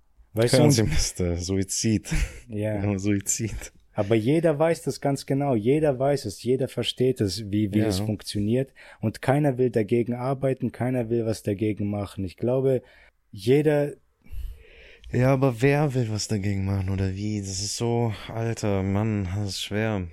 Weißt Fernsehmister, Suizid. ja. Ja, Suizid. Aber jeder weiß das ganz genau. Jeder weiß es. Jeder versteht es, wie, wie Ja. es funktioniert. Und keiner will dagegen arbeiten. Keiner will was dagegen machen. Ich glaube, jeder, Ja, aber wer will was dagegen machen oder wie? Das ist so, alter Mann, das ist schwer.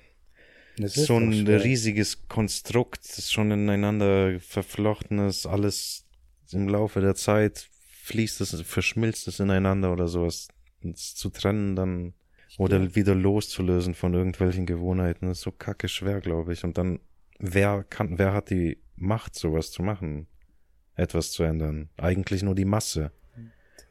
das ist so doch ein riesiges Konstrukt, das schon ineinander verflochten ist, alles im Laufe der Zeit fließt es, verschmilzt es ineinander oder sowas. Es zu trennen dann oder wieder loszulösen von irgendwelchen Gewohnheiten, ist so kacke schwer, glaube ich. Und dann, wer kann, wer hat die Macht, sowas zu machen? Etwas zu ändern? Eigentlich nur die Masse.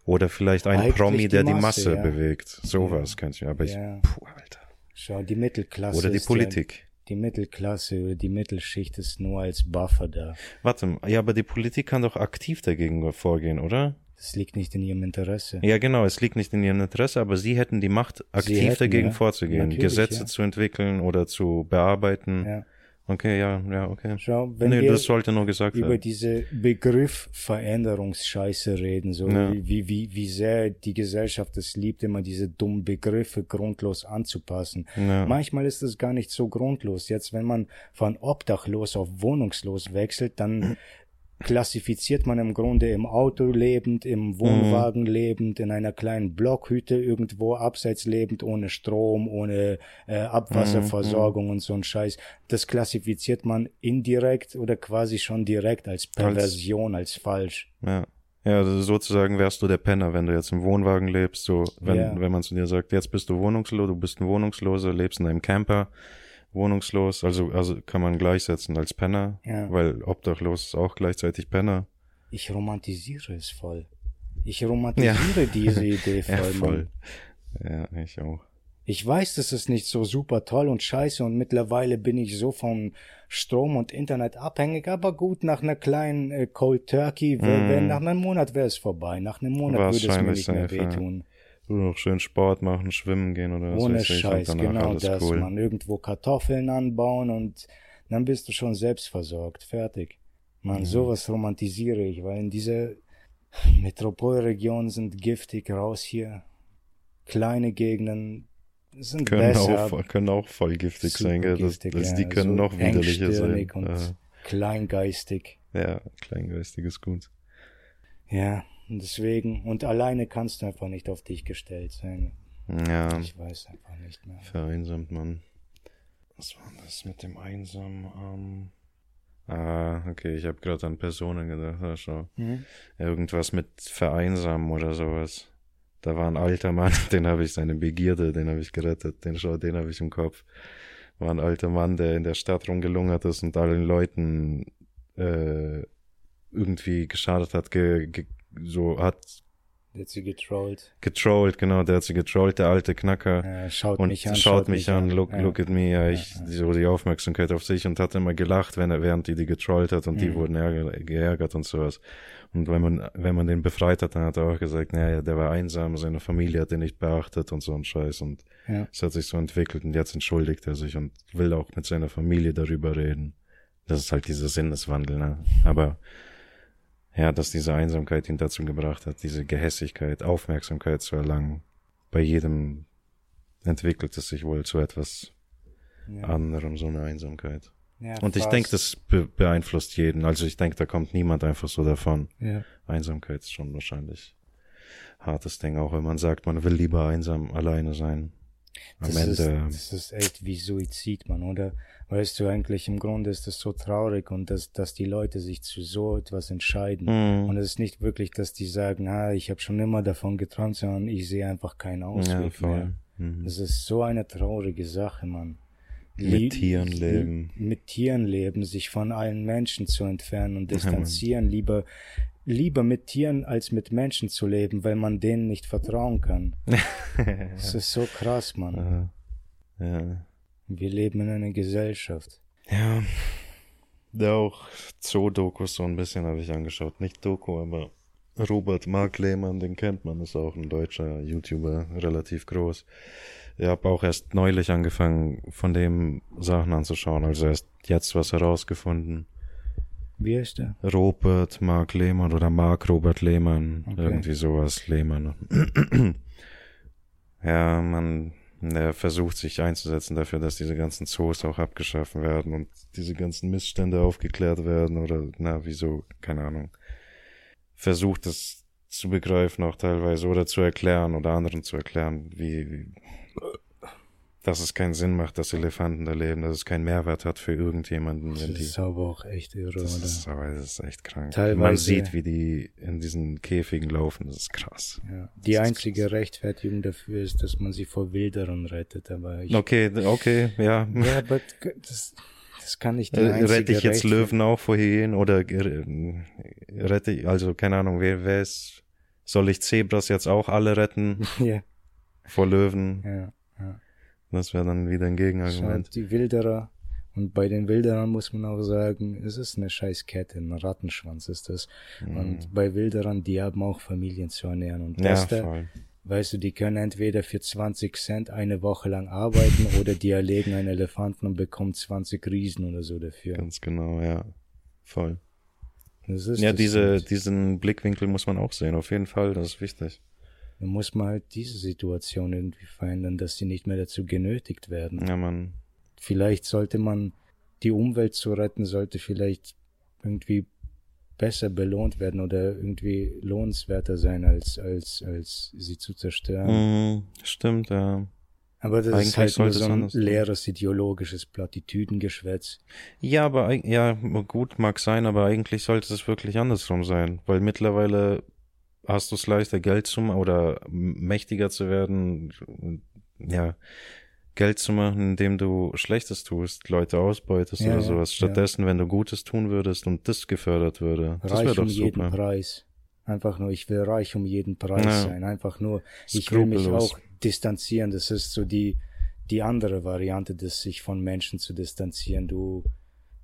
Oder vielleicht ein Eigentlich Promi, der die Masse, Masse ja. bewegt. Sowas könnte ich, aber Ja. ich, puh, Alter. Schau, die Mittelklasse. Oder die Politik. Ja, die Mittelklasse oder die Mittelschicht ist nur als Buffer da. Warte, ja, aber die Politik kann doch aktiv dagegen vorgehen, oder? Das liegt nicht in ihrem Interesse. Ja, genau, es liegt nicht in ihrem Interesse, aber sie hätten die Macht, aktiv hätten, dagegen ja. vorzugehen, Natürlich, Gesetze ja. zu entwickeln oder zu bearbeiten. Ja. Okay, ja, ja, okay. Schau, wenn nee, wir das sollte nur gesagt über werden. diese Begriff Veränderungsscheiße reden, so Ja. wie, wie, wie sehr die Gesellschaft es liebt, immer diese dummen Begriffe grundlos anzupassen. Ja. Manchmal ist es gar nicht so grundlos. Jetzt, wenn man von obdachlos auf wohnungslos wechselt, dann klassifiziert man im Grunde im Auto lebend, im Wohnwagen lebend, in einer kleinen Blockhütte irgendwo abseits lebend, ohne Strom, ohne äh, Abwasserversorgung und so ein Scheiß. Das klassifiziert man indirekt oder quasi schon direkt als Perversion, als, falsch. Ja. Ja, also sozusagen wärst du der Penner, wenn du jetzt im Wohnwagen lebst, so, wenn, Ja. wenn man zu dir sagt, jetzt bist du wohnungslos, du bist ein Wohnungsloser, lebst in einem Camper, wohnungslos, also, also kann man gleichsetzen als Penner, Ja. weil obdachlos ist auch gleichzeitig Penner. Ich romantisiere es voll. Ich romantisiere diese Idee voll. Ja, Mann. voll. Ja, ich auch. Ich weiß, das ist nicht so super toll und scheiße und mittlerweile bin ich so vom Strom und Internet abhängig, aber gut, nach einer kleinen äh, Cold Turkey, wär, wär, nach einem Monat wäre es vorbei. Nach einem Monat würde es mir nicht mehr safe, ja. Nur noch schön Sport machen, schwimmen gehen oder was Ohne weiß ich, und Scheiß, danach genau das, cool. man. Irgendwo Kartoffeln anbauen und dann bist du schon selbst versorgt. Fertig. Man, Mhm. sowas romantisiere ich, weil in dieser Metropolregion sind giftig raus hier. Kleine Gegenden sind Können besser. auch, können auch voll giftig sein, gell? Das, das, ja. die können So noch widerlicher sein. und kleingeistig. Äh, ja, kleingeistig ist gut. Ja, und deswegen, und alleine kannst du einfach nicht auf dich gestellt sein. Ja, Ich weiß einfach nicht mehr. vereinsamt man. Was war das mit dem Einsam? Ähm, ah, okay, ich habe gerade an Personen gedacht. Ja, schau. Mhm. Irgendwas mit Vereinsamen oder sowas. Da war ein alter Mann, den habe ich, seine Begierde, den habe ich gerettet. Den schau, den habe ich im Kopf. War ein alter Mann, der in der Stadt rumgelungert ist und allen Leuten äh, irgendwie geschadet hat, ge, ge, so hat Wird sie getrollt. getrollt, genau, der hat sie getrollt, der alte Knacker. Äh, schaut und mich an. schaut mich an, look, Ja. look at me, ja, ich, so die Aufmerksamkeit auf sich und hat immer gelacht, wenn er, während die die getrollt hat und die Mhm. wurden ärger, geärgert und sowas. Und wenn man, wenn man den befreit hat, dann hat er auch gesagt, naja, der war einsam, seine Familie hat ihn nicht beachtet und so ein Scheiß und Ja. es hat sich so entwickelt und jetzt entschuldigt er sich und will auch mit seiner Familie darüber reden. Das ist halt dieser Sinneswandel, ne? Aber, ja, dass diese Einsamkeit ihn dazu gebracht hat, diese Gehässigkeit, Aufmerksamkeit zu erlangen. Bei jedem entwickelt es sich wohl zu etwas Ja. anderem, so eine Einsamkeit. Ja, Und ich denke, das be beeinflusst jeden. Also ich denke, da kommt niemand einfach so davon. Ja. Einsamkeit ist schon wahrscheinlich hartes Ding, auch wenn man sagt, man will lieber einsam alleine sein. Am Das Ende. ist, das ist echt wie Suizid, man, oder? Weißt du, eigentlich im Grunde ist es so traurig und dass, dass die Leute sich zu so etwas entscheiden. Mhm. Und es ist nicht wirklich, dass die sagen, ah, ich habe schon immer davon geträumt, sondern ich sehe einfach keinen ja, Ausweg mehr. voll. Mhm. Das ist so eine traurige Sache, Mann. Mit Tieren leben. Mit Tieren leben, sich von allen Menschen zu entfernen und Ja, distanzieren, lieber lieber mit Tieren als mit Menschen zu leben, weil man denen nicht vertrauen kann. Das ist so krass, Mann. Ja. ja. Wir leben in einer Gesellschaft. Ja. Ja, auch Zoo-Dokus so ein bisschen habe ich angeschaut. Nicht Doku, aber Robert Mark Lehmann, den kennt man, ist auch ein deutscher YouTuber, relativ groß. Ich habe auch erst neulich angefangen, von dem Sachen anzuschauen, also erst jetzt was herausgefunden. Wie heißt der? Robert Mark Lehmann oder Mark Robert Lehmann, Okay. irgendwie sowas, Lehmann. ja, man, er versucht sich einzusetzen dafür, dass diese ganzen Zoos auch abgeschaffen werden und diese ganzen Missstände aufgeklärt werden oder, na, wieso, keine Ahnung. Versucht es zu begreifen auch teilweise oder zu erklären oder anderen zu erklären, wie, wie dass es keinen Sinn macht, dass Elefanten da leben, dass es keinen Mehrwert hat für irgendjemanden, Das wenn die ist aber auch echt irre, das oder? ist, aber das ist echt krank. Teilweise- Man sieht, wie die in diesen Käfigen laufen. Das ist krass. Ja. Die ist einzige krass. Rechtfertigung dafür ist, dass man sie vor Wilderern rettet, aber ich. Okay, okay, ja. Ja, aber das, das kann nicht die Äh, einzige Rette ich jetzt Löwen auch vor Hyänen oder rette ich, also keine Ahnung, wer, wer ist, soll ich Zebras jetzt auch alle retten Ja, vor Löwen? ja, ja. Das wäre dann wieder ein Gegenargument. die Wilderer. Und bei den Wilderern muss man auch sagen, es ist eine scheiß Kette, ein Rattenschwanz ist das. Und bei Wilderern, die haben auch Familien zu ernähren. Und Mhm. Ja, das da, voll. weißt du, die können entweder für 20 Cent eine Woche lang arbeiten oder die erlegen einen Elefanten und bekommen 20 Riesen oder so dafür. Ganz genau, ja. Voll. Das Ja, das diese, halt. diesen Blickwinkel muss man auch sehen, auf jeden Fall, das ist wichtig. Da muss man halt diese Situation irgendwie verändern, dass sie nicht mehr dazu genötigt werden. Ja, man, Vielleicht sollte man die Umwelt zu retten, sollte vielleicht irgendwie besser belohnt werden oder irgendwie lohnenswerter sein, als, als, als sie zu zerstören. Mhm, stimmt, ja. Aber das Eigentlich ist halt nur so ein leeres ideologisches Plattitüdengeschwätz. Ja, aber ja, gut, mag sein, aber eigentlich sollte es wirklich andersrum sein, weil mittlerweile hast du es leichter, Geld zu ma- oder mächtiger zu werden, ja, Geld zu machen, indem du Schlechtes tust, Leute ausbeutest Ja, oder ja, sowas. ja. Stattdessen, wenn du Gutes tun würdest und das gefördert würde, das wäre Reich doch um jeden super. Preis. Einfach nur, ich will reich um jeden Preis Ja. sein. Einfach nur, ich will mich auch distanzieren. Das ist so die, die andere Variante, das sich von Menschen zu distanzieren. Du,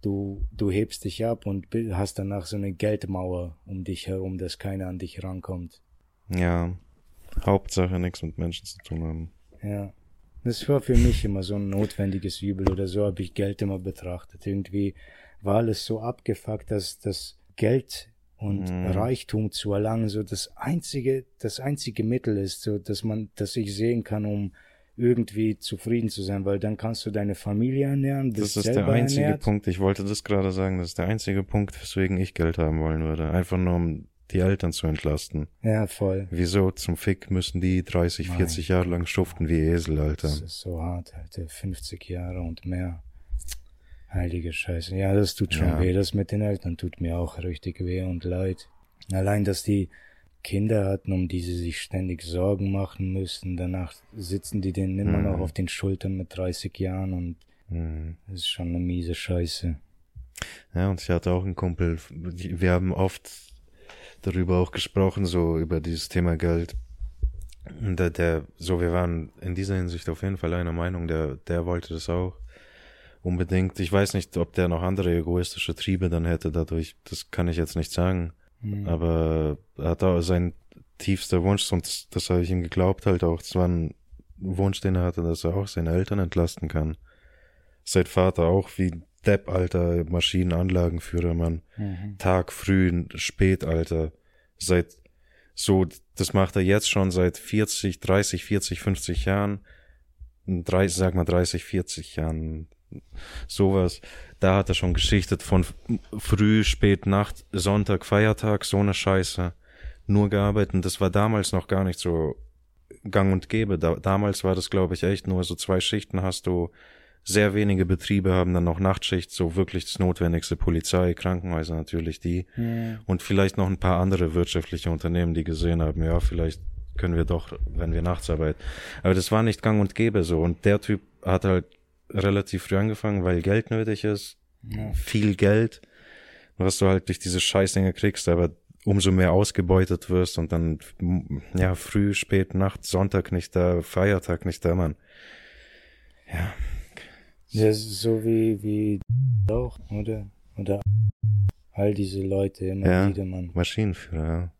du, du hebst dich ab und hast danach so eine Geldmauer um dich herum, dass keiner an dich rankommt. Ja, Hauptsache nichts mit Menschen zu tun haben. Ja. Das war für mich immer so ein notwendiges Übel oder so habe ich Geld immer betrachtet. Irgendwie war alles so abgefuckt, dass das Geld und Mhm. Reichtum zu erlangen so das einzige, das einzige Mittel ist, so dass man, dass ich sehen kann, um irgendwie zufrieden zu sein, weil dann kannst du deine Familie ernähren, Das ist der einzige ernährt. Punkt, ich wollte das gerade sagen, das ist der einzige Punkt, weswegen ich Geld haben wollen würde. Einfach nur, um die Eltern zu entlasten. Ja, voll. Wieso zum Fick müssen die 30, Mein 40 Jahre lang schuften wie Esel, Alter? Das ist so hart, Alter. 50 Jahre und mehr. Heilige Scheiße. Ja, das tut schon Ja. weh. Das mit den Eltern tut mir auch richtig weh und leid. Allein, dass die Kinder hatten, um die sie sich ständig Sorgen machen müssen. Danach sitzen die denen immer Mhm. noch auf den Schultern mit 30 Jahren und Hm. das ist schon eine miese Scheiße. Ja, und ich hatte auch einen Kumpel, wir haben oft darüber auch gesprochen, so über dieses Thema Geld. Und der, der, so, wir waren in dieser Hinsicht auf jeden Fall einer Meinung, der, der wollte das auch unbedingt. Ich weiß nicht, ob der noch andere egoistische Triebe dann hätte dadurch, das kann ich jetzt nicht sagen. Mhm. Aber er hat auch sein tiefster Wunsch, und das, das habe ich ihm geglaubt halt auch, es war ein Wunsch, den er hatte, dass er auch seine Eltern entlasten kann. Sein Vater auch wie Depp, alter Maschinenanlagenführer, Mann. Mhm. Tag, früh, spät, Alter. Seit, so, das macht er jetzt schon seit 40, 30, 40, 50 Jahren. 30, sag mal 30, 40 Jahren. Sowas. Da hat er schon geschichtet von früh, spät, Nacht, Sonntag, Feiertag, so eine Scheiße. Nur gearbeitet. Und Das war damals noch gar nicht so gang und gäbe. Da, damals war das, glaube ich, echt nur so zwei Schichten hast du. Sehr wenige Betriebe haben dann noch Nachtschicht, so wirklich das Notwendigste. Polizei, Krankenhäuser natürlich die. Mhm. Und vielleicht noch ein paar andere wirtschaftliche Unternehmen, die gesehen haben, ja, vielleicht können wir doch, wenn wir nachts arbeiten. Aber das war nicht gang und gäbe so. Und der Typ hat halt relativ früh angefangen, weil Geld nötig ist. Ja. Viel Geld, was du halt durch diese Scheißdinge kriegst. Aber umso mehr ausgebeutet wirst und dann, ja, früh, spät, Nacht, Sonntag nicht da, Feiertag nicht da, Mann. Ja. Ja, so wie, wie auch, oder? Oder all diese Leute immer ja, wieder, Mann. Maschinenführer, ja.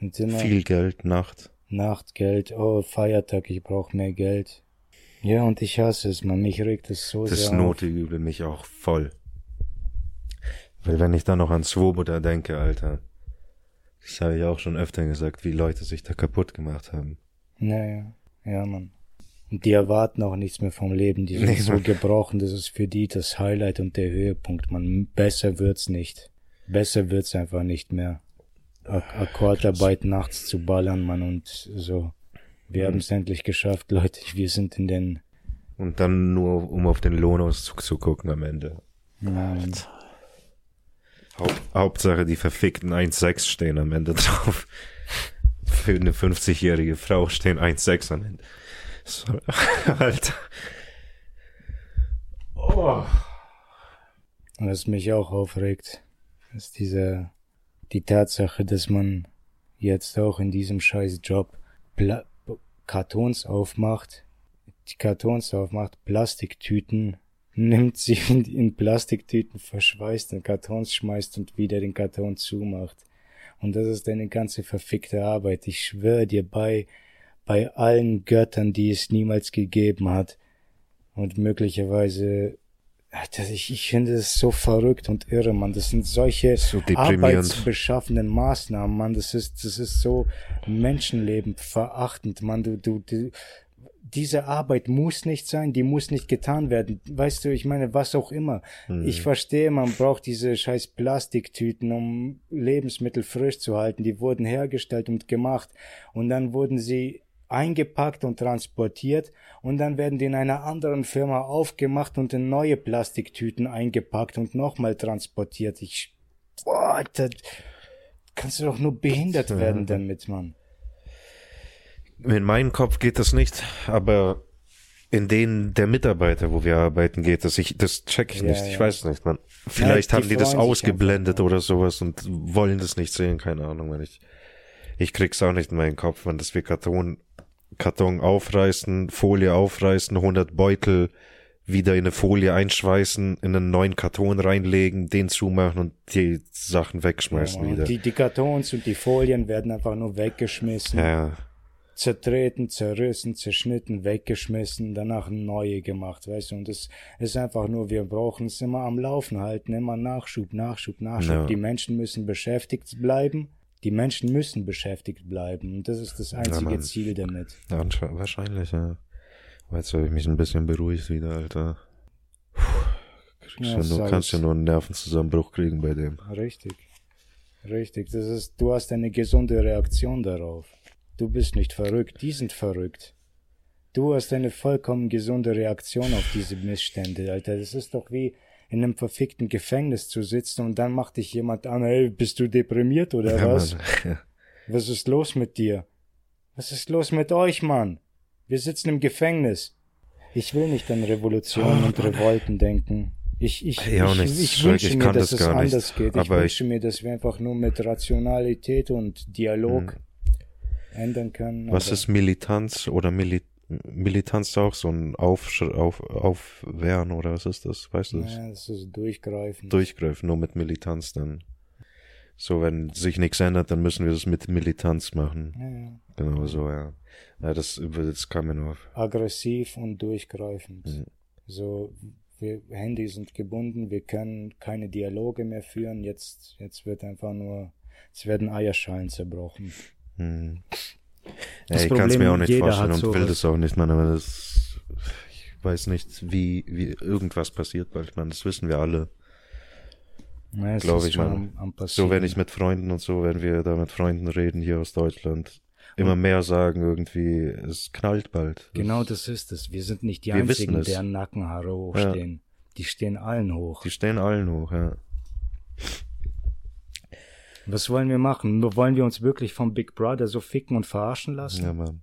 Und immer Viel Geld, Nacht. Nachtgeld, oh, Feiertag, ich brauch mehr Geld. Ja, und ich hasse es, man. Mich regt es so Das sehr auf. Note mich auch voll. Weil wenn ich dann noch an Swoboda denke, Alter, das habe ich auch schon öfter gesagt, wie Leute sich da kaputt gemacht haben. Naja, ja, Mann. Und die erwarten auch nichts mehr vom Leben. Die sind Nee, so Mann. gebrochen, das ist für die das Highlight und der Höhepunkt, man. Besser wird's nicht. Besser wird's einfach nicht mehr. Ak Akkordarbeit nachts zu ballern, Mann, und so. Wir Mhm. haben es endlich geschafft, Leute. Wir sind in den, Und dann nur, um auf den Lohnauszug zu gucken am Ende. ja, Haupt, Hauptsache, die verfickten 1,6 stehen am Ende drauf. Für eine 50-jährige Frau stehen 1,6 am Ende. So, Alter. Oh. Und was mich auch aufregt, ist diese, die Tatsache, dass man jetzt auch in diesem scheiß Job Pla Kartons aufmacht, die Kartons aufmacht, Plastiktüten, nimmt sie in, Plastiktüten, verschweißt in Kartons schmeißt und wieder den Karton zumacht. Und das ist deine ganze verfickte Arbeit. Ich schwöre dir bei, bei allen Göttern, die es niemals gegeben hat, und möglicherweise Alter, ich, ich finde es so verrückt und irre, Mann. Das sind solche So arbeitsbeschaffenden Maßnahmen, Mann. Das ist, das ist so Menschenleben verachtend, Mann. Du, du, du, diese Arbeit muss nicht sein, die muss nicht getan werden. Weißt du, ich meine, was auch immer. Hm. Ich verstehe, man braucht diese scheiß Plastiktüten, um Lebensmittel frisch zu halten. Die wurden hergestellt und gemacht. Und dann wurden sie eingepackt und transportiert und dann werden die in einer anderen Firma aufgemacht und in neue Plastiktüten eingepackt und nochmal transportiert. Ich, boah, Alter, kannst du doch nur behindert werden damit, Mann. In meinem Kopf geht das nicht, aber in denen der Mitarbeiter, wo wir arbeiten, geht das. Ich, das check ich Ja, nicht. ja. Ich weiß nicht, man. Vielleicht die haben die das ausgeblendet oder sowas und wollen das nicht sehen. Keine Ahnung, wenn ich. Ich krieg's auch nicht in meinen Kopf, man, dass wir Karton, Karton aufreißen, Folie aufreißen, 100 Beutel wieder in eine Folie einschweißen, in einen neuen Karton reinlegen, den zumachen und die Sachen wegschmeißen Ja, wieder. Die, die Kartons und die Folien werden einfach nur weggeschmissen, ja, zertreten, zerrissen, zerschnitten, weggeschmissen, danach neue gemacht, weißt du, und das ist einfach nur, wir brauchen es immer am Laufen halten, immer Nachschub, Nachschub, Nachschub. Ja. Die Menschen müssen beschäftigt bleiben, die Menschen müssen beschäftigt bleiben, und das ist das einzige Mann. Ziel damit. Ja, wahrscheinlich, ja. Aber Jetzt habe ich mich ein bisschen beruhigt wieder, Alter. Puh, kriegst Ja, ja, nur, kannst ja nur einen Nervenzusammenbruch kriegen bei dem. Richtig. Richtig. Das ist, du hast eine gesunde Reaktion darauf. Du bist nicht verrückt. Die sind verrückt. Du hast eine vollkommen gesunde Reaktion auf diese Missstände, Alter. Das ist doch wie in einem verfickten Gefängnis zu sitzen und dann macht dich jemand an, hey, bist du deprimiert oder Ja, was? Ja. Was ist los mit dir? Was ist los mit euch, Mann? Wir sitzen im Gefängnis. Ich will nicht an Revolutionen und Revolten denken. Ich, ich, Ja, ich, ich- ich ich wünsche kann mir, dass das es gar nicht. anders geht. Ich wünsche mir, dass wir einfach nur mit Rationalität und Dialog ändern können. Was ist Militanz oder Mili Militanz ist auch so ein Aufsch auf, Aufwehren oder was ist das? Weißt du das? Ja, das ist durchgreifen. Durchgreifen, nur mit Militanz dann. So, wenn sich nichts ändert, dann müssen wir das mit Militanz machen. ja, ja. Genau so, ja. Ja, das, das kam mir nur auf. Aggressiv und durchgreifend. Mhm. So, wir Handy sind gebunden, wir können keine Dialoge mehr führen. Jetzt, jetzt wird einfach nur, es werden Eierschalen zerbrochen. Hm. Ja, ich kann es mir auch nicht vorstellen und will das auch nicht, man, aber das, ich weiß nicht, wie, wie irgendwas passiert bald, man, das wissen wir alle. Ja, Glaube ich mal. So, wenn ich mit Freunden und so, wenn wir da mit Freunden reden hier aus Deutschland, immer mehr sagen irgendwie, es knallt bald. Genau das ist es. Wir sind nicht die Wir Einzigen, deren Nackenhaare hochstehen. Die stehen allen hoch. Die stehen allen hoch, ja. Was wollen wir machen? Wollen wir uns wirklich vom Big Brother so ficken und verarschen lassen? Ja, Mann.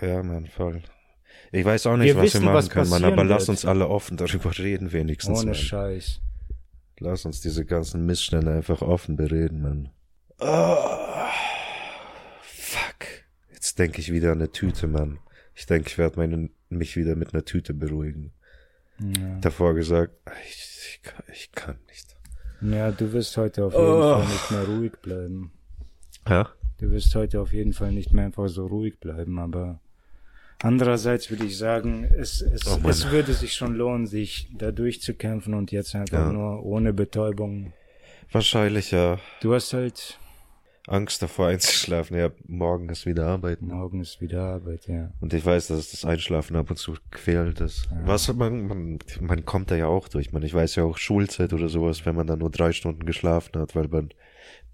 Ja, Mann, voll. Ich weiß auch nicht, Wir was wissen, wir machen was können, Mann, aber lass wird. uns alle offen darüber reden, wenigstens. Ohne Mann. Scheiß. Lass uns diese ganzen Missstände einfach offen bereden, Mann. Oh, fuck. Jetzt denke ich wieder an eine Tüte, Mann. Ich denke, ich werde mich wieder mit einer Tüte beruhigen. Ja. Davor gesagt, ich, ich, kann, ich kann nicht. Ja, du wirst heute auf jeden Oh. Fall nicht mehr ruhig bleiben. Ja? Du wirst heute auf jeden Fall nicht mehr einfach so ruhig bleiben, aber andererseits würde ich sagen, es, es, Oh es würde sich schon lohnen, sich da durchzukämpfen und jetzt einfach Ja. nur ohne Betäubung. Wahrscheinlich ja. Du hast halt, Angst davor einzuschlafen. Ja, morgen ist wieder arbeiten. morgen ist wieder Arbeit, ja. Und ich weiß, dass das Einschlafen ab und zu quälend ist. Ja. Was man, man, man kommt da ja auch durch. Man, ich weiß ja auch Schulzeit oder sowas, wenn man dann nur drei Stunden geschlafen hat, weil man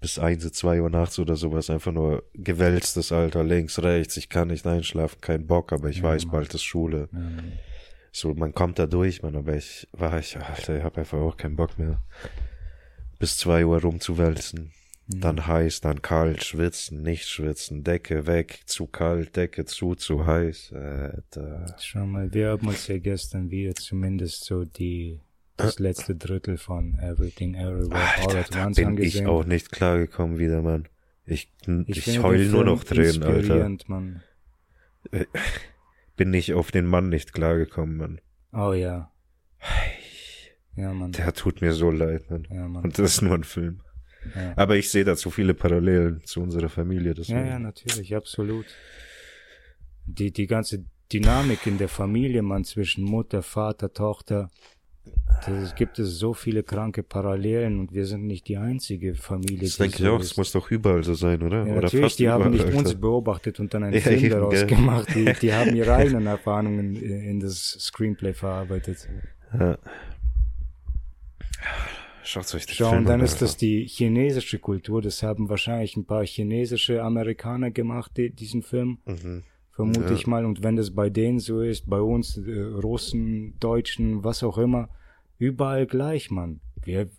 bis eins, zwei Uhr nachts oder sowas einfach nur gewälztes Alter, links, rechts. Ich kann nicht einschlafen, kein Bock, aber ich Ja, weiß, Mann. bald ist Schule. ja. So, man kommt da durch, man, aber ich war ich, Alter, ich habe einfach auch keinen Bock mehr. Bis zwei Uhr rumzuwälzen. Mhm. Dann heiß, dann kalt, schwitzen, nicht schwitzen, Decke weg, zu kalt, Decke zu, zu heiß. Alter. Schau mal, wir haben uns ja gestern wieder zumindest so die, das letzte Drittel von Everything Everywhere All Alter, at da Once bin angesehen. ich auch nicht klargekommen wieder, Mann. Ich, ich, finde heul nur noch Tränen, Alter. Mann. Bin nicht auf den Mann nicht klargekommen, Mann. Oh ja. Ja, Mann. Der tut mir so leid, Mann. Ja, Mann. Und das ist nur ein Film. Ja. Aber ich sehe da zu viele Parallelen zu unserer Familie, Ja, deswegen. ja, natürlich, absolut. Die, die ganze Dynamik in der Familie, man, zwischen Mutter, Vater, Tochter, das gibt es so viele kranke Parallelen und wir sind nicht die einzige Familie, Das denke ich so auch, es ist. muss doch überall so sein, oder? Ja, oder natürlich, die haben nicht uns beobachtet und dann einen Ja, Film daraus gell. gemacht. Die, die haben ihre eigenen Erfahrungen in, in das Screenplay verarbeitet. Ja. Schaut euch den Schau, Film und dann an, ist das die chinesische Kultur. Das haben wahrscheinlich ein paar chinesische Amerikaner gemacht, die, diesen Film. Mhm. vermute Ja. ich mal. Und wenn das bei denen so ist, bei uns, äh, Russen, Deutschen, was auch immer, überall gleich, Mann. Wir,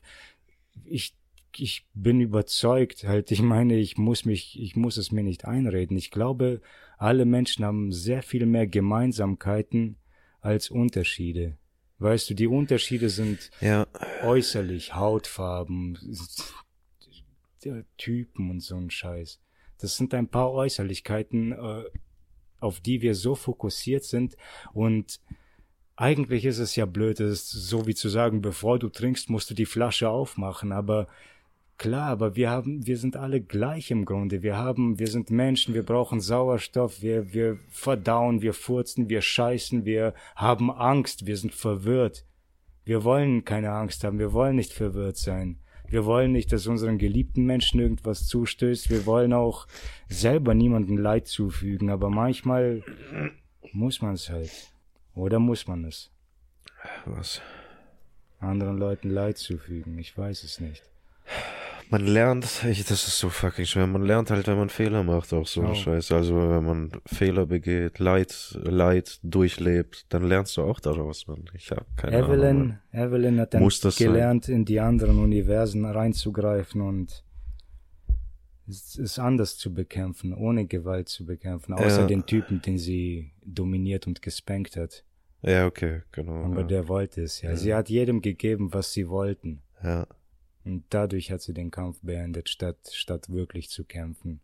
ich, ich bin überzeugt, halt, ich meine, ich muss mich, ich muss es mir nicht einreden. Ich glaube, alle Menschen haben sehr viel mehr Gemeinsamkeiten als Unterschiede. Weißt du, die Unterschiede sind Ja, äußerlich, Hautfarben, Typen und so ein Scheiß. Das sind ein paar Äußerlichkeiten, äh, auf die wir so fokussiert sind. Und eigentlich ist es ja blöd, es ist so wie zu sagen, bevor du trinkst, musst du die Flasche aufmachen, aber klar, aber wir haben, wir sind alle gleich im Grunde. Wir haben, wir sind Menschen, wir brauchen Sauerstoff, wir, wir verdauen, wir furzen, wir scheißen, wir haben Angst, wir sind verwirrt. Wir wollen keine Angst haben, wir wollen nicht verwirrt sein. Wir wollen nicht, dass unseren geliebten Menschen irgendwas zustößt. Wir wollen auch selber niemandem Leid zufügen, aber manchmal muss man es halt. Oder muss man es? was? Anderen Leuten Leid zufügen. Ich weiß es nicht. Man lernt, ich, das ist so fucking schwer, man lernt halt, wenn man Fehler macht, auch so Oh. eine Scheiße. Also wenn man Fehler begeht, Leid, Leid durchlebt, dann lernst du auch daraus, man. Ich hab keine Ahnung. Evelyn, Mann. Evelyn hat dann Muss das sein? gelernt, in die anderen Universen reinzugreifen und es ist anders zu bekämpfen, ohne Gewalt zu bekämpfen, außer Ja. den Typen, den sie dominiert und gespankt hat. Ja, okay, genau. Aber ja. der wollte es ja. Ja. Sie hat jedem gegeben, was sie wollten. ja. Und dadurch hat sie den Kampf beendet, statt, statt wirklich zu kämpfen.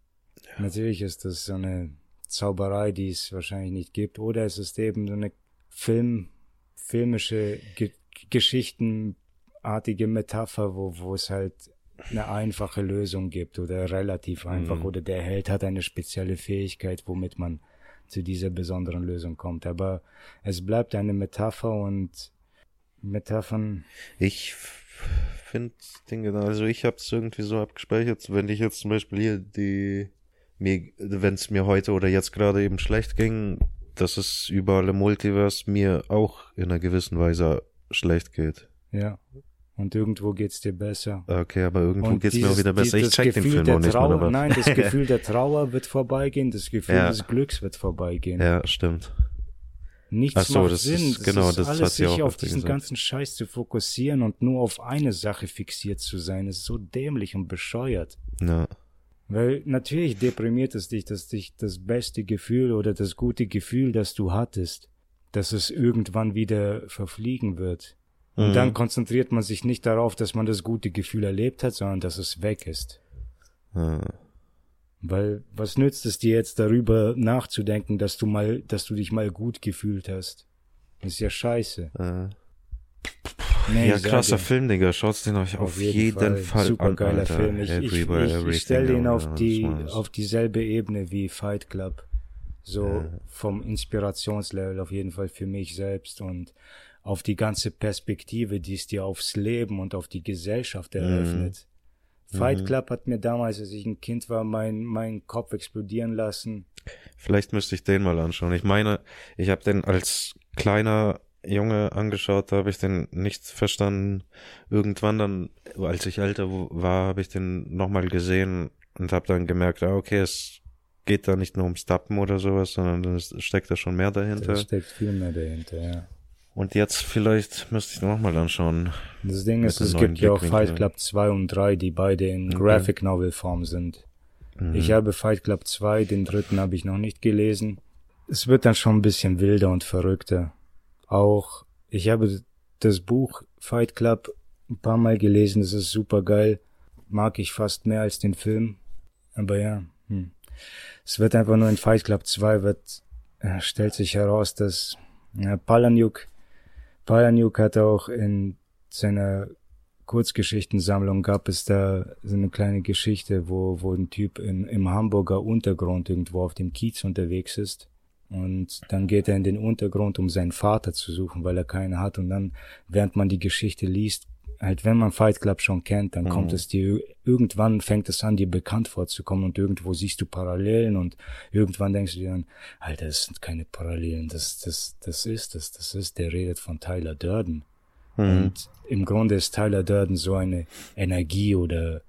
Natürlich ist das so eine Zauberei, die es wahrscheinlich nicht gibt. Oder es ist eben so eine Film, filmische, ge geschichtenartige Metapher, wo, wo es halt eine einfache Lösung gibt oder relativ einfach. Mhm. Oder der Held hat eine spezielle Fähigkeit, womit man zu dieser besonderen Lösung kommt. Aber es bleibt eine Metapher und Metaphern Ich finde Dinge, also ich hab's irgendwie so abgespeichert, wenn ich jetzt zum Beispiel hier die, mir, wenn es mir heute oder jetzt gerade eben schlecht ging, dass es überall im Multiverse mir auch in einer gewissen Weise schlecht geht. Ja. Und irgendwo geht's dir besser. Okay, aber irgendwo Und geht's mir auch wieder besser. die- Ich check den Gefühl Film der noch nicht mal, aber. Nein, das Gefühl der Trauer wird vorbeigehen, das Gefühl Ja. des Glücks wird vorbeigehen. ja, stimmt. Nichts so, macht Sinn. ist- genau, ist das alles, sie sich auch auf diesen gesagt. ganzen Scheiß zu fokussieren und nur auf eine Sache fixiert zu sein, ist so dämlich und bescheuert. Ja, Weil natürlich deprimiert es dich, dass dich das beste Gefühl oder das gute Gefühl, das du hattest, dass es irgendwann wieder verfliegen wird. Und Mhm. dann konzentriert man sich nicht darauf, dass man das gute Gefühl erlebt hat, sondern dass es weg ist. Ja. Weil was nützt es dir jetzt darüber nachzudenken, dass du mal, dass du dich mal gut gefühlt hast? Das ist ja scheiße. Äh. Nee, ja, krasser dir, Film, Digga. Schaut's den euch auf, jeden, Fall, Super an, geiler Alter. Film. Ich, ich, ich, ich stelle ihn ja, auf die, auf dieselbe Ebene wie Fight Club. So Ja. vom Inspirationslevel auf jeden Fall für mich selbst und auf die ganze Perspektive, die es dir aufs Leben und auf die Gesellschaft eröffnet. Fight Mhm. Club hat mir damals, als ich ein Kind war, mein, mein Kopf explodieren lassen. Vielleicht müsste ich den mal anschauen. Ich meine, ich habe den als kleiner Junge angeschaut, da habe ich den nicht verstanden. Irgendwann dann, als ich älter war, habe ich den nochmal gesehen und habe dann gemerkt, ah, okay, es geht da nicht nur ums Tappen oder sowas, sondern es steckt da schon mehr dahinter. Da steckt viel mehr dahinter, ja. Und jetzt vielleicht müsste ich nochmal anschauen. Das Ding ist, es gibt ja auch. Fight Club 2 und 3, die beide in Okay. Graphic Novel Form sind. Mhm. Ich habe Fight Club 2, den dritten habe ich noch nicht gelesen. Es wird dann schon ein bisschen wilder und verrückter. Auch, ich habe das Buch Fight Club ein paar Mal gelesen, das ist super geil. Mag ich fast mehr als den Film. Aber ja, hm. es wird einfach nur in Fight Club 2 wird, äh, stellt sich heraus, dass ja, Palahniuk, Palahniuk hat auch in seiner Kurzgeschichtensammlung gab es da so eine kleine Geschichte, wo, wo ein Typ in, im Hamburger Untergrund irgendwo auf dem Kiez unterwegs ist. Und dann geht er in den Untergrund, um seinen Vater zu suchen, weil er keinen hat. Und dann, während man die Geschichte liest, halt, wenn man Fight Club schon kennt, dann kommt Mhm. es dir, irgendwann fängt es an, dir bekannt vorzukommen und irgendwo siehst du Parallelen und irgendwann denkst du dir dann, Alter, das sind keine Parallelen, das, das, das ist es, das ist, der redet von Tyler Durden. Mhm. Und im Grunde ist Tyler Durden so eine Energie oder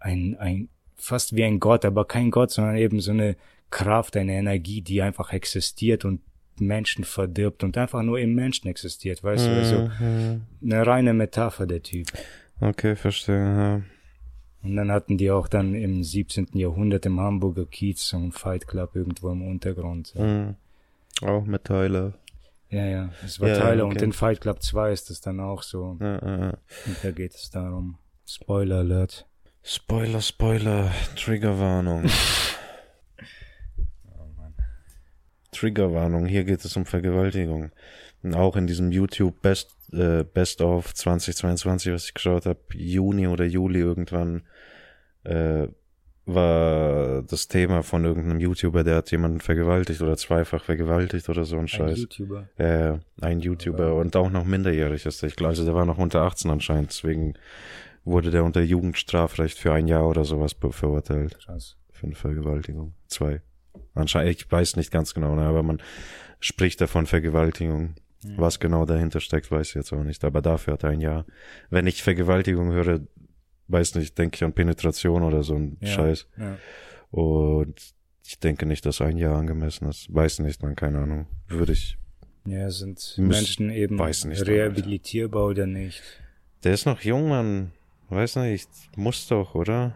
ein, ein, fast wie ein Gott, aber kein Gott, sondern eben so eine Kraft, eine Energie, die einfach existiert und Menschen verdirbt und einfach nur im Menschen existiert, weißt du, also Mhm. eine reine Metapher, der Typ. Okay, verstehe. Ja. Und dann hatten die auch dann im 17. Jahrhundert im Hamburger Kiez so einen Fight Club irgendwo im Untergrund. Mhm. Auch mit Tyler. Ja, ja, das war Ja, Tyler okay. und in Fight Club 2 ist es dann auch so. Ja, ja, ja. Und da geht es darum. Spoiler Alert. Spoiler, Spoiler, Triggerwarnung. Triggerwarnung, hier geht es um Vergewaltigung. Und auch in diesem YouTube Best, äh, Best of 2022, was ich geschaut habe, Juni oder Juli irgendwann, äh, war das Thema von irgendeinem YouTuber, der hat jemanden vergewaltigt oder zweifach vergewaltigt oder so ein Ein Scheiß. YouTuber. Äh, ein YouTuber und auch noch minderjährig ist der. Ich glaube, also der war noch unter 18 anscheinend, deswegen wurde der unter Jugendstrafrecht für ein Jahr oder sowas verurteilt. Krass. Für eine Vergewaltigung. Zwei. Anscheinend, ich weiß nicht ganz genau, ne, aber man spricht davon Vergewaltigung. Was genau dahinter steckt, weiß ich jetzt auch nicht. Aber dafür hat er ein Jahr. Wenn ich Vergewaltigung höre, weiß nicht, denke ich an Penetration oder so ein Ja. Scheiß. Ja. Und ich denke nicht, dass ein Jahr angemessen ist. Weiß nicht, man, keine Ahnung. Würde ich. Ja, sind Müs- Menschen eben weiß nicht, rehabilitierbar oder nicht? Der ist noch jung, man. Weiß nicht, muss doch, oder?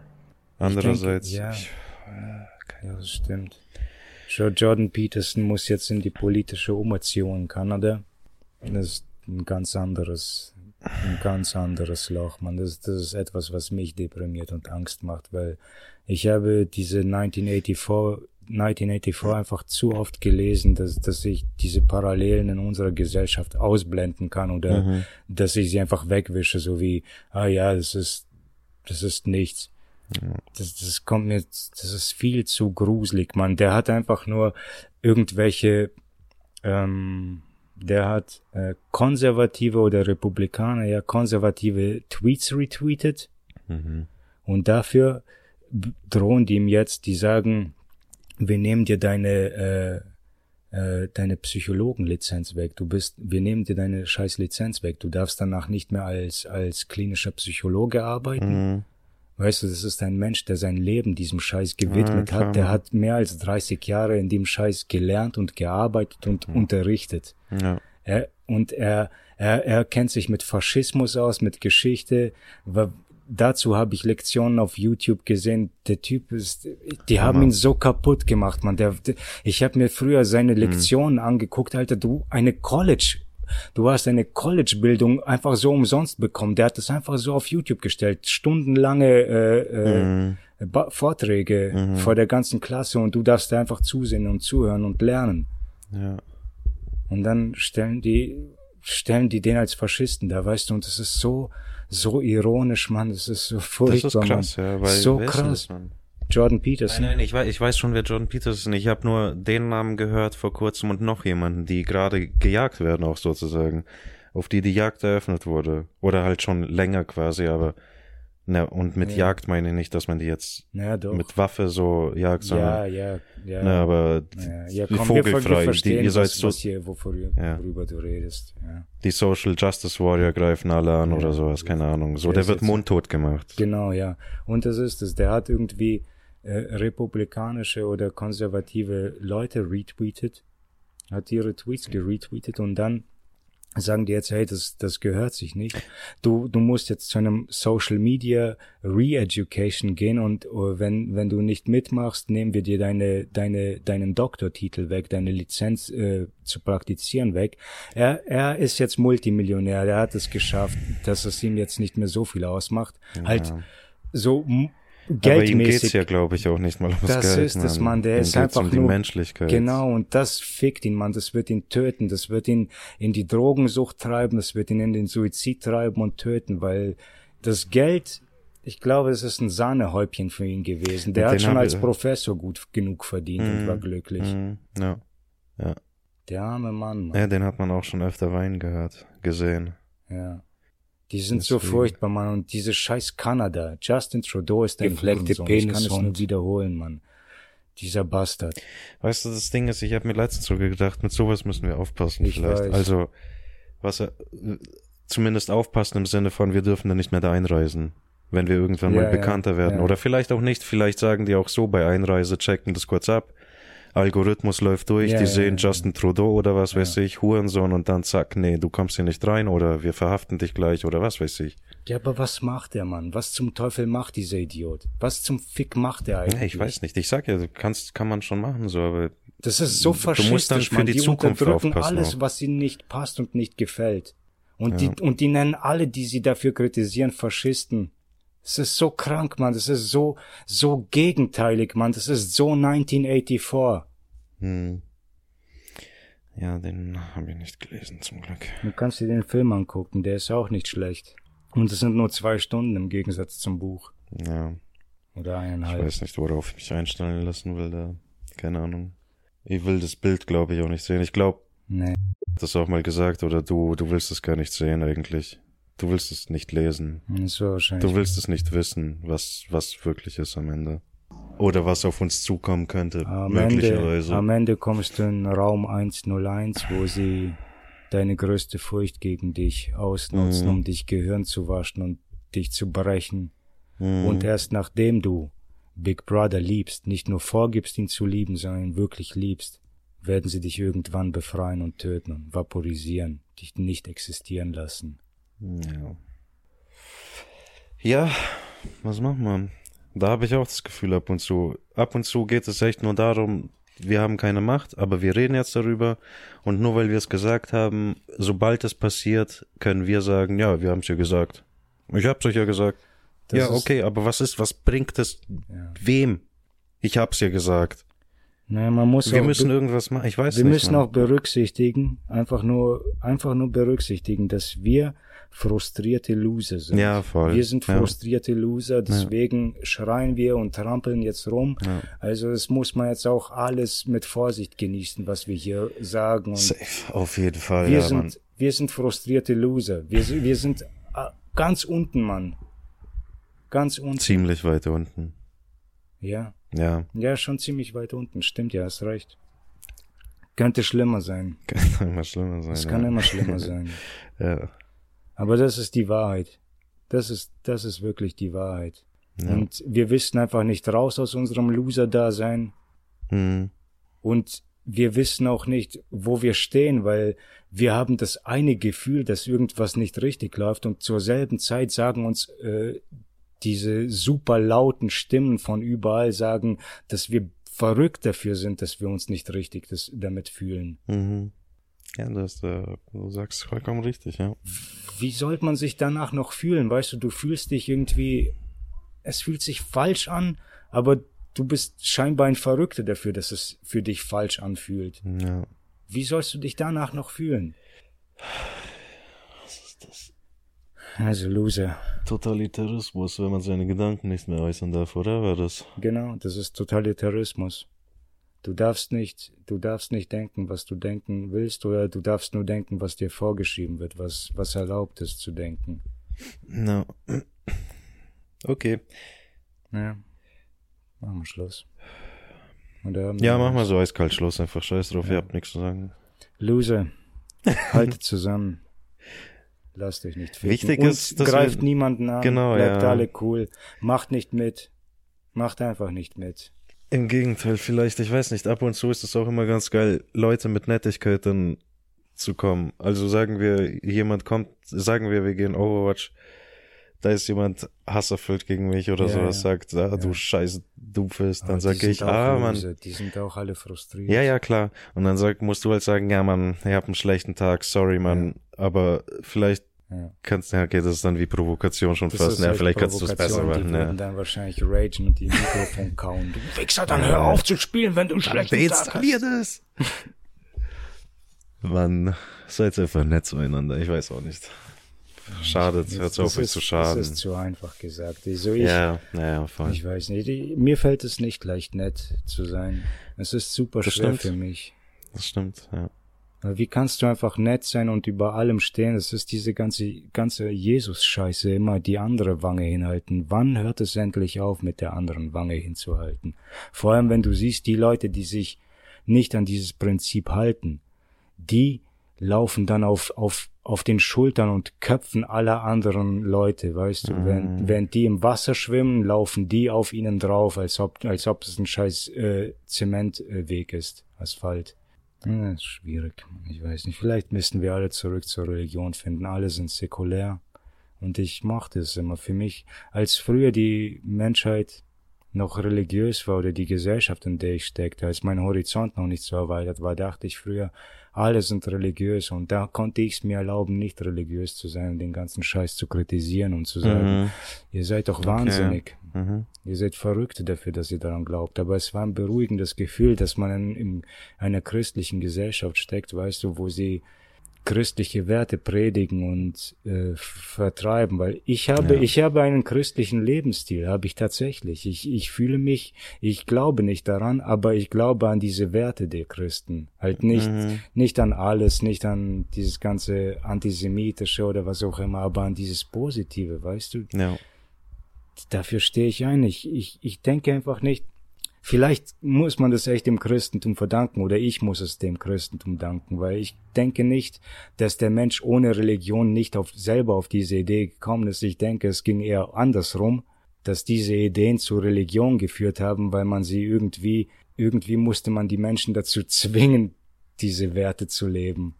Andererseits. ja. ich- Ja, das stimmt. Schau, Jordan Peterson muss jetzt in die politische Umerziehung in Kanada. Das ist ein ganz anderes, ein ganz anderes Loch, man. Das, das ist etwas, was mich deprimiert und Angst macht, weil ich habe diese 1984, 1984 einfach zu oft gelesen, dass, dass ich diese Parallelen in unserer Gesellschaft ausblenden kann oder Mhm. dass ich sie einfach wegwische, so wie, ah ja, das ist, das ist nichts. Das, das kommt mir, das ist viel zu gruselig, man. Der hat einfach nur irgendwelche, ähm, der hat äh, konservative oder Republikaner, ja, konservative Tweets retweetet Mhm. und dafür drohen die ihm jetzt, die sagen, wir nehmen dir deine, äh, äh, deine Psychologenlizenz weg. Du bist, wir nehmen dir deine scheiß Lizenz weg. Du darfst danach nicht mehr als, als klinischer Psychologe arbeiten. Mhm. Weißt du, das ist ein Mensch, der sein Leben diesem Scheiß gewidmet Ja, hat. Der hat mehr als 30 Jahre in dem Scheiß gelernt und gearbeitet und unterrichtet. Ja. Er, und er, er, er kennt sich mit Faschismus aus, mit Geschichte. Dazu habe ich Lektionen auf YouTube gesehen. Der Typ ist, die haben ihn so kaputt gemacht, man. Der, der, ich habe mir früher Mhm. seine Lektionen angeguckt, Alter. Du, eine College, du hast eine College-Bildung einfach so umsonst bekommen. Der hat das einfach so auf YouTube gestellt. Stundenlange äh, äh, Mhm. Vorträge vor der ganzen Klasse und du darfst da einfach zusehen und zuhören und lernen. Ja. Und dann stellen die, stellen die den als Faschisten da, weißt du, und das ist so, so ironisch, Mann, das ist so Das furchtbar, ist krass, Mann. ja, weil so krass. das, Mann? Jordan Peterson. Nein, nein, ich weiß, ich weiß schon, wer Jordan Peterson ist. Ich habe nur den Namen gehört vor kurzem und noch jemanden, die gerade gejagt werden, auch sozusagen. Auf die die Jagd eröffnet wurde. Oder halt schon länger quasi, aber ne, und mit Ja. Jagd meine ich nicht, dass man die jetzt Ja, mit Waffe so jagt, ja, sondern ja, ja. ne, aber ja, ja komm, wir vogelfrei, die, ihr seid so, hier, wovor, Ja. worüber du redest. Ja. die Social Justice Warrior greifen alle an Ja. oder sowas, keine Ahnung. So, Der der wird jetzt- mundtot gemacht. Genau, ja. Und das ist es. Der hat irgendwie republikanische oder konservative Leute retweetet, hat ihre Tweets geretweetet und dann sagen die jetzt, hey, das, das gehört sich nicht. Du, du musst jetzt zu einem Social Media Re-Education gehen und uh, wenn, wenn du nicht mitmachst, nehmen wir dir deine, deine, deinen Doktortitel weg, deine Lizenz äh, zu praktizieren weg. Er, er ist jetzt Multimillionär, er hat es geschafft, dass es ihm jetzt nicht mehr so viel ausmacht. Halt Ja. so m- Aber ihm geht's geldmäßig. ja, glaube ich, auch nicht mal ums Das Geld. ist es, Mann. Der Ihm ist einfach um die nur- Menschlichkeit. Genau, und das fickt ihn, Mann. Das wird ihn töten. Das wird ihn in die Drogensucht treiben. Das wird ihn in den Suizid treiben und töten, weil das Geld, ich glaube, es ist ein Sahnehäubchen für ihn gewesen. Der Den hat schon als Professor gut genug verdient und war glücklich. Mhm, ja. Der arme Mann, Mann. ja, den hat man auch schon öfter weinen gehört, gesehen. Ja. Die sind so Deswegen. furchtbar, Mann. Und diese scheiß Kanada. Justin Trudeau ist ein Gefleckte Hurensohn. Ich kann es Penis nur wiederholen, Mann. Dieser Bastard. Weißt du, das Ding ist, ich habe mir letztens sogar gedacht, mit sowas müssen wir aufpassen Ich vielleicht. weiß. Also, was er, zumindest aufpassen im Sinne von, wir dürfen da nicht mehr da einreisen, wenn wir irgendwann Ja, mal ja, bekannter werden. ja. Oder vielleicht auch nicht, vielleicht sagen die auch so bei Einreise, checken das kurz ab. Algorithmus läuft durch, Ja, die ja, sehen ja. Justin Trudeau oder was weiß ich, Hurensohn und dann zack, nee, du kommst hier nicht rein oder wir verhaften dich gleich oder was weiß ich. Ja, aber was macht der Mann? Was zum Teufel macht dieser Idiot? Was zum Fick macht der eigentlich? Ja, ich weiß nicht. Ich sag ja, du kannst, kann man schon machen, so, aber Das ist so Du faschistisch, musst dann für Mann. die die Zukunft unterdrücken aufpassen alles, was ihnen nicht passt und nicht gefällt. Und die, und die nennen alle, die sie dafür kritisieren, Faschisten. Das ist so krank, Mann. Das ist so, so gegenteilig, Mann. Das ist so 1984. hm. Ja, den habe ich nicht gelesen, zum Glück. Du kannst dir den Film angucken, der ist auch nicht schlecht. Und es sind nur zwei Stunden im Gegensatz zum Buch. Ja, Oder ich eineinhalb. weiß nicht, worauf ich mich einstellen lassen will, da. Keine Ahnung. Ich will das Bild, glaube ich, auch nicht sehen. Ich glaube, Nee. das auch mal gesagt, oder du, du willst es gar nicht sehen eigentlich. Du willst es nicht lesen. War wahrscheinlich. Du willst es nicht wissen, was, was wirklich ist am Ende. Oder was auf uns zukommen könnte, Am Ende, möglicherweise. am Ende kommst du in Raum 101, wo sie deine größte Furcht gegen dich ausnutzen, Mhm. um dich Gehirn zu waschen und dich zu brechen. Mhm. Und erst nachdem du Big Brother liebst, nicht nur vorgibst, ihn zu lieben, sondern ihn wirklich liebst, werden sie dich irgendwann befreien und töten und vaporisieren, dich nicht existieren lassen. Ja. Ja, was machen wir? Da habe ich auch das Gefühl ab und zu. Ab und zu geht es echt nur darum, wir haben keine Macht, aber wir reden jetzt darüber und nur weil wir es gesagt haben, sobald es passiert, können wir sagen, ja, wir haben es ja gesagt. Ich hab's euch ja gesagt. Das ja, okay, aber was ist, was bringt es Ja. wem? Ich hab's ja gesagt. Naja, man muss Wir auch müssen irgendwas machen. Ich weiß Wir nicht. müssen Mann. auch berücksichtigen, einfach nur, einfach nur berücksichtigen, dass wir frustrierte Loser sind. Ja, voll. Wir sind Ja. frustrierte Loser, deswegen schreien wir und trampeln jetzt rum. Ja. Also es muss man jetzt auch alles mit Vorsicht genießen, was wir hier sagen. Und Safe, auf jeden Fall. wir ja, Mann. sind, wir sind frustrierte Loser. Wir, sind- wir sind äh, ganz unten, Mann. Ganz unten. Ziemlich weit unten. Ja. Ja, Ja, schon ziemlich weit unten. Stimmt, ja, hast recht. Könnte schlimmer sein. kann immer schlimmer sein. Es ja. kann immer schlimmer sein. Ja. Aber das ist die Wahrheit. Das ist, das ist wirklich die Wahrheit. Ja. Und wir wissen einfach nicht raus aus unserem Loser-Dasein. Hm. Und wir wissen auch nicht, wo wir stehen, weil wir haben das eine Gefühl, dass irgendwas nicht richtig läuft und zur selben Zeit sagen uns äh, diese super lauten Stimmen von überall sagen, dass wir verrückt dafür sind, dass wir uns nicht richtig das, damit fühlen. Mhm. Ja, das, äh, du sagst vollkommen richtig, ja. wie sollte man sich danach noch fühlen? Weißt du, du fühlst dich irgendwie, es fühlt sich falsch an, aber du bist scheinbar ein Verrückter dafür, dass es für dich falsch anfühlt. Ja. Wie sollst du dich danach noch fühlen? Was ist das? Also Loser. Totalitarismus, wenn man seine Gedanken nicht mehr äußern darf, oder war das? Genau, das ist Totalitarismus. Du darfst nicht, du darfst nicht denken, was du denken willst, oder du darfst nur denken, was dir vorgeschrieben wird, was, was erlaubt ist zu denken. No. Okay. Ja. Machen wir Schluss. Ja, mach mal so eiskalt Schluss, einfach scheiß drauf, ihr habt nichts zu sagen. Loser. Haltet zusammen. Lasst euch nicht ficken. Wichtig ist, dass greift wir- niemanden an. Genau, Bleibt ja. alle cool. Macht nicht mit. Macht einfach nicht mit. Im Gegenteil, vielleicht, ich weiß nicht, ab und zu ist es auch immer ganz geil, Leute mit Nettigkeit dann zu kommen. Also sagen wir, jemand kommt, sagen wir, wir gehen Overwatch, da ist jemand hasserfüllt gegen mich oder Ja, sowas, ja. sagt, ah, Ja. du scheiß Doofes, Aber dann sage ich, ah, Loser. Die sind auch alle frustriert. ja, ja, klar. Und dann sag, musst du halt sagen, ja, Mann, ich hab einen schlechten Tag, sorry, Mann, aber vielleicht Ja. kannst du, ja, okay, das ist dann wie Provokation schon Das fast, ja, echt vielleicht kannst du es besser machen, Die ja. dann wahrscheinlich ragen und die Mikrofon kauen. Du Wichser, dann hör auf zu spielen, wenn du einen schlechten Tag hast. Deinstallier das! Mann, seid einfach nett zueinander, ich weiß auch nicht. Schadet, hört Das auf, euch ist- zu schaden. Das ist zu einfach gesagt. So ich, ja, ja, voll. ich weiß nicht. Ich- Mir fällt es nicht leicht, nett zu sein. Es ist super Das schwer stimmt. für mich. Das stimmt, ja. Wie kannst du einfach nett sein und über allem stehen? Das ist diese ganze, ganze Jesus-Scheiße immer die andere Wange hinhalten. Wann hört es endlich auf, mit der anderen Wange hinzuhalten? Vor allem, wenn du siehst, die Leute, die sich nicht an dieses Prinzip halten, die laufen dann auf, auf, auf den Schultern und Köpfen aller anderen Leute, weißt du? Wenn, wenn die im Wasser schwimmen, laufen die auf ihnen drauf, als ob, als ob es ein scheiß äh, Zementweg ist, Asphalt. Ja, das ist schwierig. Ich weiß nicht. Vielleicht müssten wir alle zurück zur Religion finden. Alle sind säkulär. Und ich mochte es immer. Für mich, als früher die Menschheit noch religiös war oder die Gesellschaft, in der ich steckte, als mein Horizont noch nicht so erweitert war, dachte ich früher, alle sind religiös und da konnte ich es mir erlauben, nicht religiös zu sein und den ganzen Scheiß zu kritisieren und zu sagen, Mhm. ihr seid doch wahnsinnig. Mhm. Ihr seid Verrückte dafür, dass ihr daran glaubt. Aber es war ein beruhigendes Gefühl, dass man in, in einer christlichen Gesellschaft steckt, weißt du, wo sie christliche Werte predigen und äh, vertreiben, weil ich habe Ja. ich habe einen christlichen Lebensstil, habe ich tatsächlich. Ich ich fühle mich, ich glaube nicht daran, aber ich glaube an diese Werte der Christen. Halt nicht Mhm. nicht an alles, nicht an dieses ganze antisemitische oder was auch immer, aber an dieses positive, weißt du? Ja. dafür stehe ich ein. Ich, ich, ich denke einfach nicht, vielleicht muss man das echt dem Christentum verdanken oder ich muss es dem Christentum danken, weil ich denke nicht, dass der Mensch ohne Religion nicht auf, selber auf diese Idee gekommen ist. Ich denke, es ging eher andersrum, dass diese Ideen zu Religion geführt haben, weil man sie irgendwie, irgendwie musste man die Menschen dazu zwingen, diese Werte zu leben.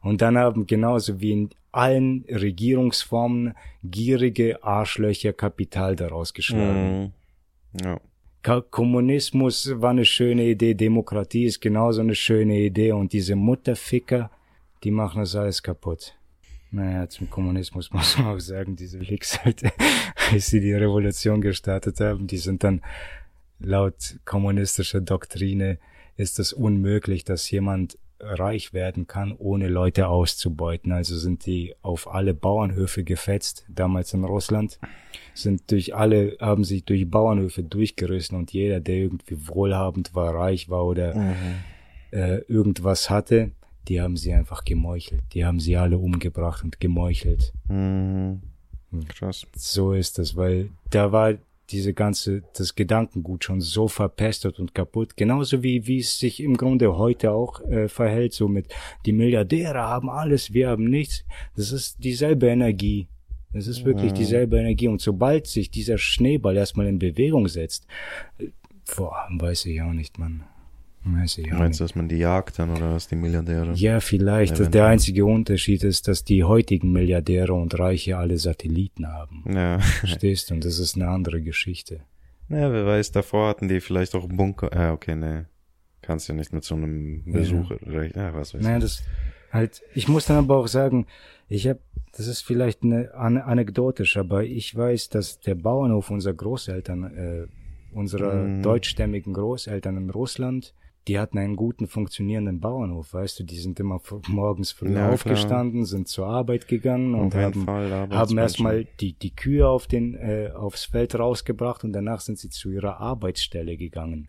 Und dann haben genauso wie in allen Regierungsformen gierige Arschlöcher Kapital daraus geschlagen. Mhm. Ja. Kommunismus war eine schöne Idee, Demokratie ist genauso eine schöne Idee und diese Mutterficker, die machen das alles kaputt. Naja, zum Kommunismus muss man auch sagen, diese Wichser, als sie die Revolution gestartet haben, die sind dann laut kommunistischer Doktrine ist es unmöglich, dass jemand reich werden kann, ohne Leute auszubeuten. Also sind die auf alle Bauernhöfe gefetzt, damals in Russland, sind durch alle, haben sich durch Bauernhöfe durchgerissen und jeder, der irgendwie wohlhabend war, reich war oder Mhm. äh, irgendwas hatte, die haben sie einfach gemeuchelt. Die haben sie alle umgebracht und gemeuchelt. Mhm. Krass. So ist es, weil da war diese ganze, das Gedankengut schon so verpestet und kaputt. Genauso wie, wie es sich im Grunde heute auch äh, verhält, so mit, die Milliardäre haben alles, wir haben nichts. Das ist dieselbe Energie. Das ist wirklich Mhm. dieselbe Energie. Und sobald sich dieser Schneeball erstmal in Bewegung setzt, äh, boah, weiß ich auch nicht, Mann. Weiß ich Meinst du, dass man die jagt dann oder was die Milliardäre? Ja, vielleicht. Eventuell. Der einzige Unterschied ist, dass die heutigen Milliardäre und Reiche alle Satelliten haben. Ja. Verstehst du? Und das ist eine andere Geschichte. Ja, wer weiß, davor hatten die vielleicht auch Bunker. Ah, okay, ne. Kannst ja nicht mit so einem Besuch rechnen. Ja, was weiß ich. Naja, das halt, ich muss dann aber auch sagen, ich habe, das ist vielleicht eine, an, anekdotisch, aber ich weiß, dass der Bauernhof unserer Großeltern äh, unserer Mhm. deutschstämmigen Großeltern in Russland, die hatten einen guten funktionierenden Bauernhof, weißt du, die sind immer morgens früh Ja, klar. aufgestanden, sind zur Arbeit gegangen und haben, Fall, haben erstmal die, die Kühe auf den, äh, aufs Feld rausgebracht und danach sind sie zu ihrer Arbeitsstelle gegangen.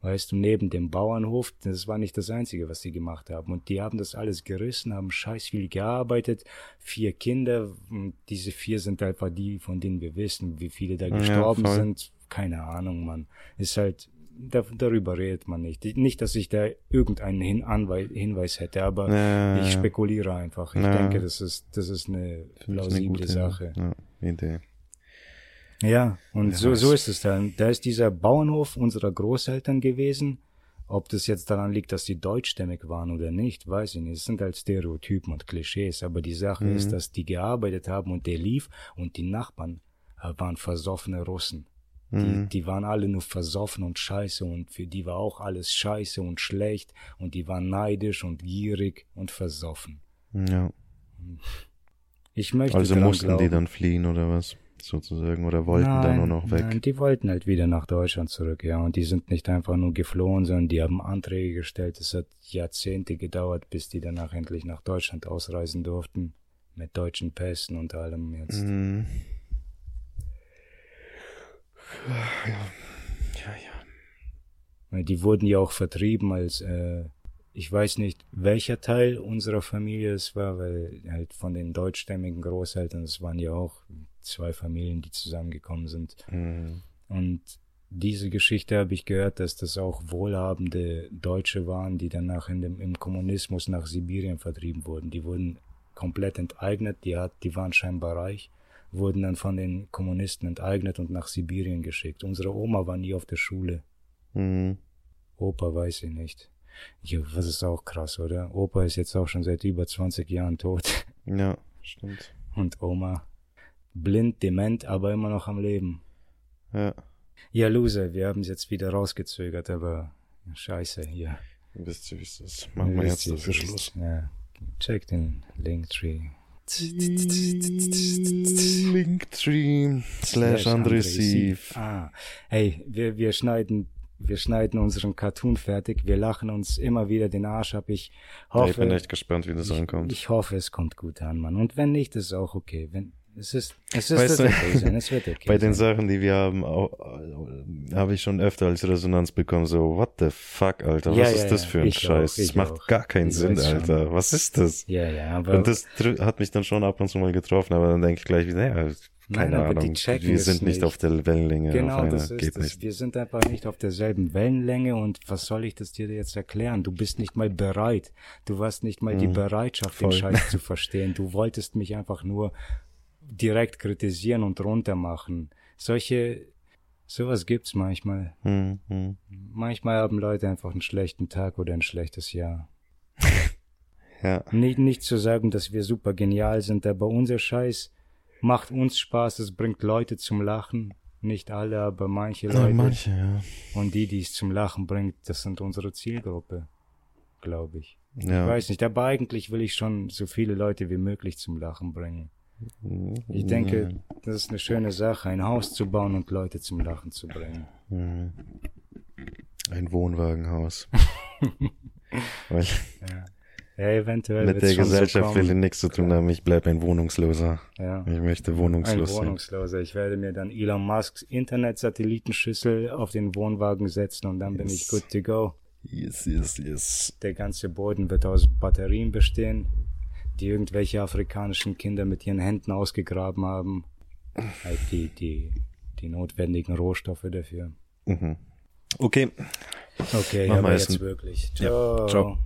Weißt du, neben dem Bauernhof, das war nicht das Einzige, was sie gemacht haben. Und die haben das alles gerissen, haben scheiß viel gearbeitet, vier Kinder, und diese vier sind einfach die, von denen wir wissen, wie viele da Ja, gestorben voll. sind. Keine Ahnung, Mann. Ist halt, da, darüber redet man nicht. Nicht, dass ich da irgendeinen Hin Anweis, Hinweis hätte, aber Ja, ich spekuliere einfach. Ich Ja. denke, das ist, das ist eine ich eine plausible gute Sache. Ja, Idee. Ja, und so, so ist es dann. Da ist dieser Bauernhof unserer Großeltern gewesen. Ob das jetzt daran liegt, dass sie deutschstämmig waren oder nicht, weiß ich nicht. Es sind halt Stereotypen und Klischees. Aber die Sache Mhm. ist, dass die gearbeitet haben und der lief und die Nachbarn äh, waren versoffene Russen. Die, Mhm. die waren alle nur versoffen und scheiße und für die war auch alles scheiße und schlecht und die waren neidisch und gierig und versoffen. Ja. Ich möchte Also mussten die glauben. dann fliehen oder was? Sozusagen. Oder wollten nein, dann nur noch weg. Nein, die wollten halt wieder nach Deutschland zurück, ja. Und die sind nicht einfach nur geflohen, sondern die haben Anträge gestellt. Es hat Jahrzehnte gedauert, bis die danach endlich nach Deutschland ausreisen durften. Mit deutschen Pässen und allem jetzt. Mhm. Ja, ja. ja. Die wurden ja auch vertrieben als, äh, ich weiß nicht, welcher Teil unserer Familie es war, weil halt von den deutschstämmigen Großeltern, es waren ja auch zwei Familien, die zusammengekommen sind. Mhm. Und diese Geschichte habe ich gehört, dass das auch wohlhabende Deutsche waren, die danach in dem, im Kommunismus nach Sibirien vertrieben wurden. Die wurden komplett enteignet, die, hat, die waren scheinbar reich, wurden dann von den Kommunisten enteignet und nach Sibirien geschickt. Unsere Oma war nie auf der Schule. Mhm. Opa weiß ich nicht. Ja, was ist auch krass, oder? Opa ist jetzt auch schon seit über 20 Jahren tot. Ja, stimmt. Und Oma blind, dement, aber immer noch am Leben. Ja. Ja, Loser, wir haben es jetzt wieder rausgezögert, aber scheiße hier. Wisst ihr, wie es ist? Machen wir jetzt dafür Schluss. Ja. Check den Linktree. Linktree slash Andressiv. Ah, hey, wir, wir schneiden, wir schneiden unseren Cartoon fertig. Wir lachen uns immer wieder den Arsch ab. Ich hoffe, ich bin echt gespannt, wie das ich, ankommt. ich hoffe, es kommt gut an, Mann. Und wenn nicht, ist auch okay. Wenn, es ist, es ist, Weißt okay sein. Es wird okay Bei den sein. Sachen, die wir haben, habe ich schon öfter als Resonanz bekommen, so, what the fuck, Alter, was ja, ist das ja. für ein Scheiß? auch, das macht auch. gar keinen Ich Sinn, weiß schon. Alter. Was ist das? Ja, ja, aber Und das hat mich dann schon ab und zu mal getroffen, aber dann denke ich gleich wieder, ja, keine Nein, die Ahnung, wir sind nicht auf der Wellenlänge Genau, das ist es. Wir sind einfach nicht auf derselben Wellenlänge und was soll ich das dir jetzt erklären? Du bist nicht mal bereit. Du hast nicht mal die Mhm. Bereitschaft, Voll. den Scheiß zu verstehen. Du wolltest mich einfach nur direkt kritisieren und runtermachen. Solche, sowas gibt's manchmal. Hm, hm. Manchmal haben Leute einfach einen schlechten Tag oder ein schlechtes Jahr. Ja, Nicht, nicht zu sagen, dass wir super genial sind, aber unser Scheiß macht uns Spaß, es bringt Leute zum Lachen. Nicht alle, aber manche ja Leute. manche, ja. Und die, die es zum Lachen bringt, das sind unsere Zielgruppe, glaube ich. ja. Ich weiß nicht, aber eigentlich will ich schon so viele Leute wie möglich zum Lachen bringen. Ich denke, das ist eine schöne Sache, ein Haus zu bauen und Leute zum Lachen zu bringen. Ein Wohnwagenhaus. Weil Ja, ja eventuell mit der schon so Gesellschaft will ich nichts zu tun haben. Ich bleib ein Wohnungsloser. Ja. Ich möchte Ein wohnungslos sein. Wohnungsloser. Ich werde mir dann Elon Musks Internetsatellitenschüssel auf den Wohnwagen setzen und dann bin Yes. ich good to go. Yes, yes, yes. Der ganze Boden wird aus Batterien bestehen, die irgendwelche afrikanischen Kinder mit ihren Händen ausgegraben haben. Halt die, die, die notwendigen Rohstoffe dafür. Mhm. Okay. Okay, Mach aber jetzt wirklich. Ja, Ciao. ciao.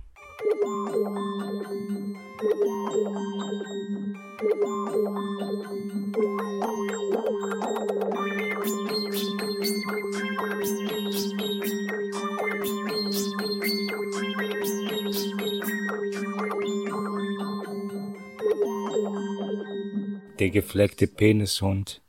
Der gefleckte Penishund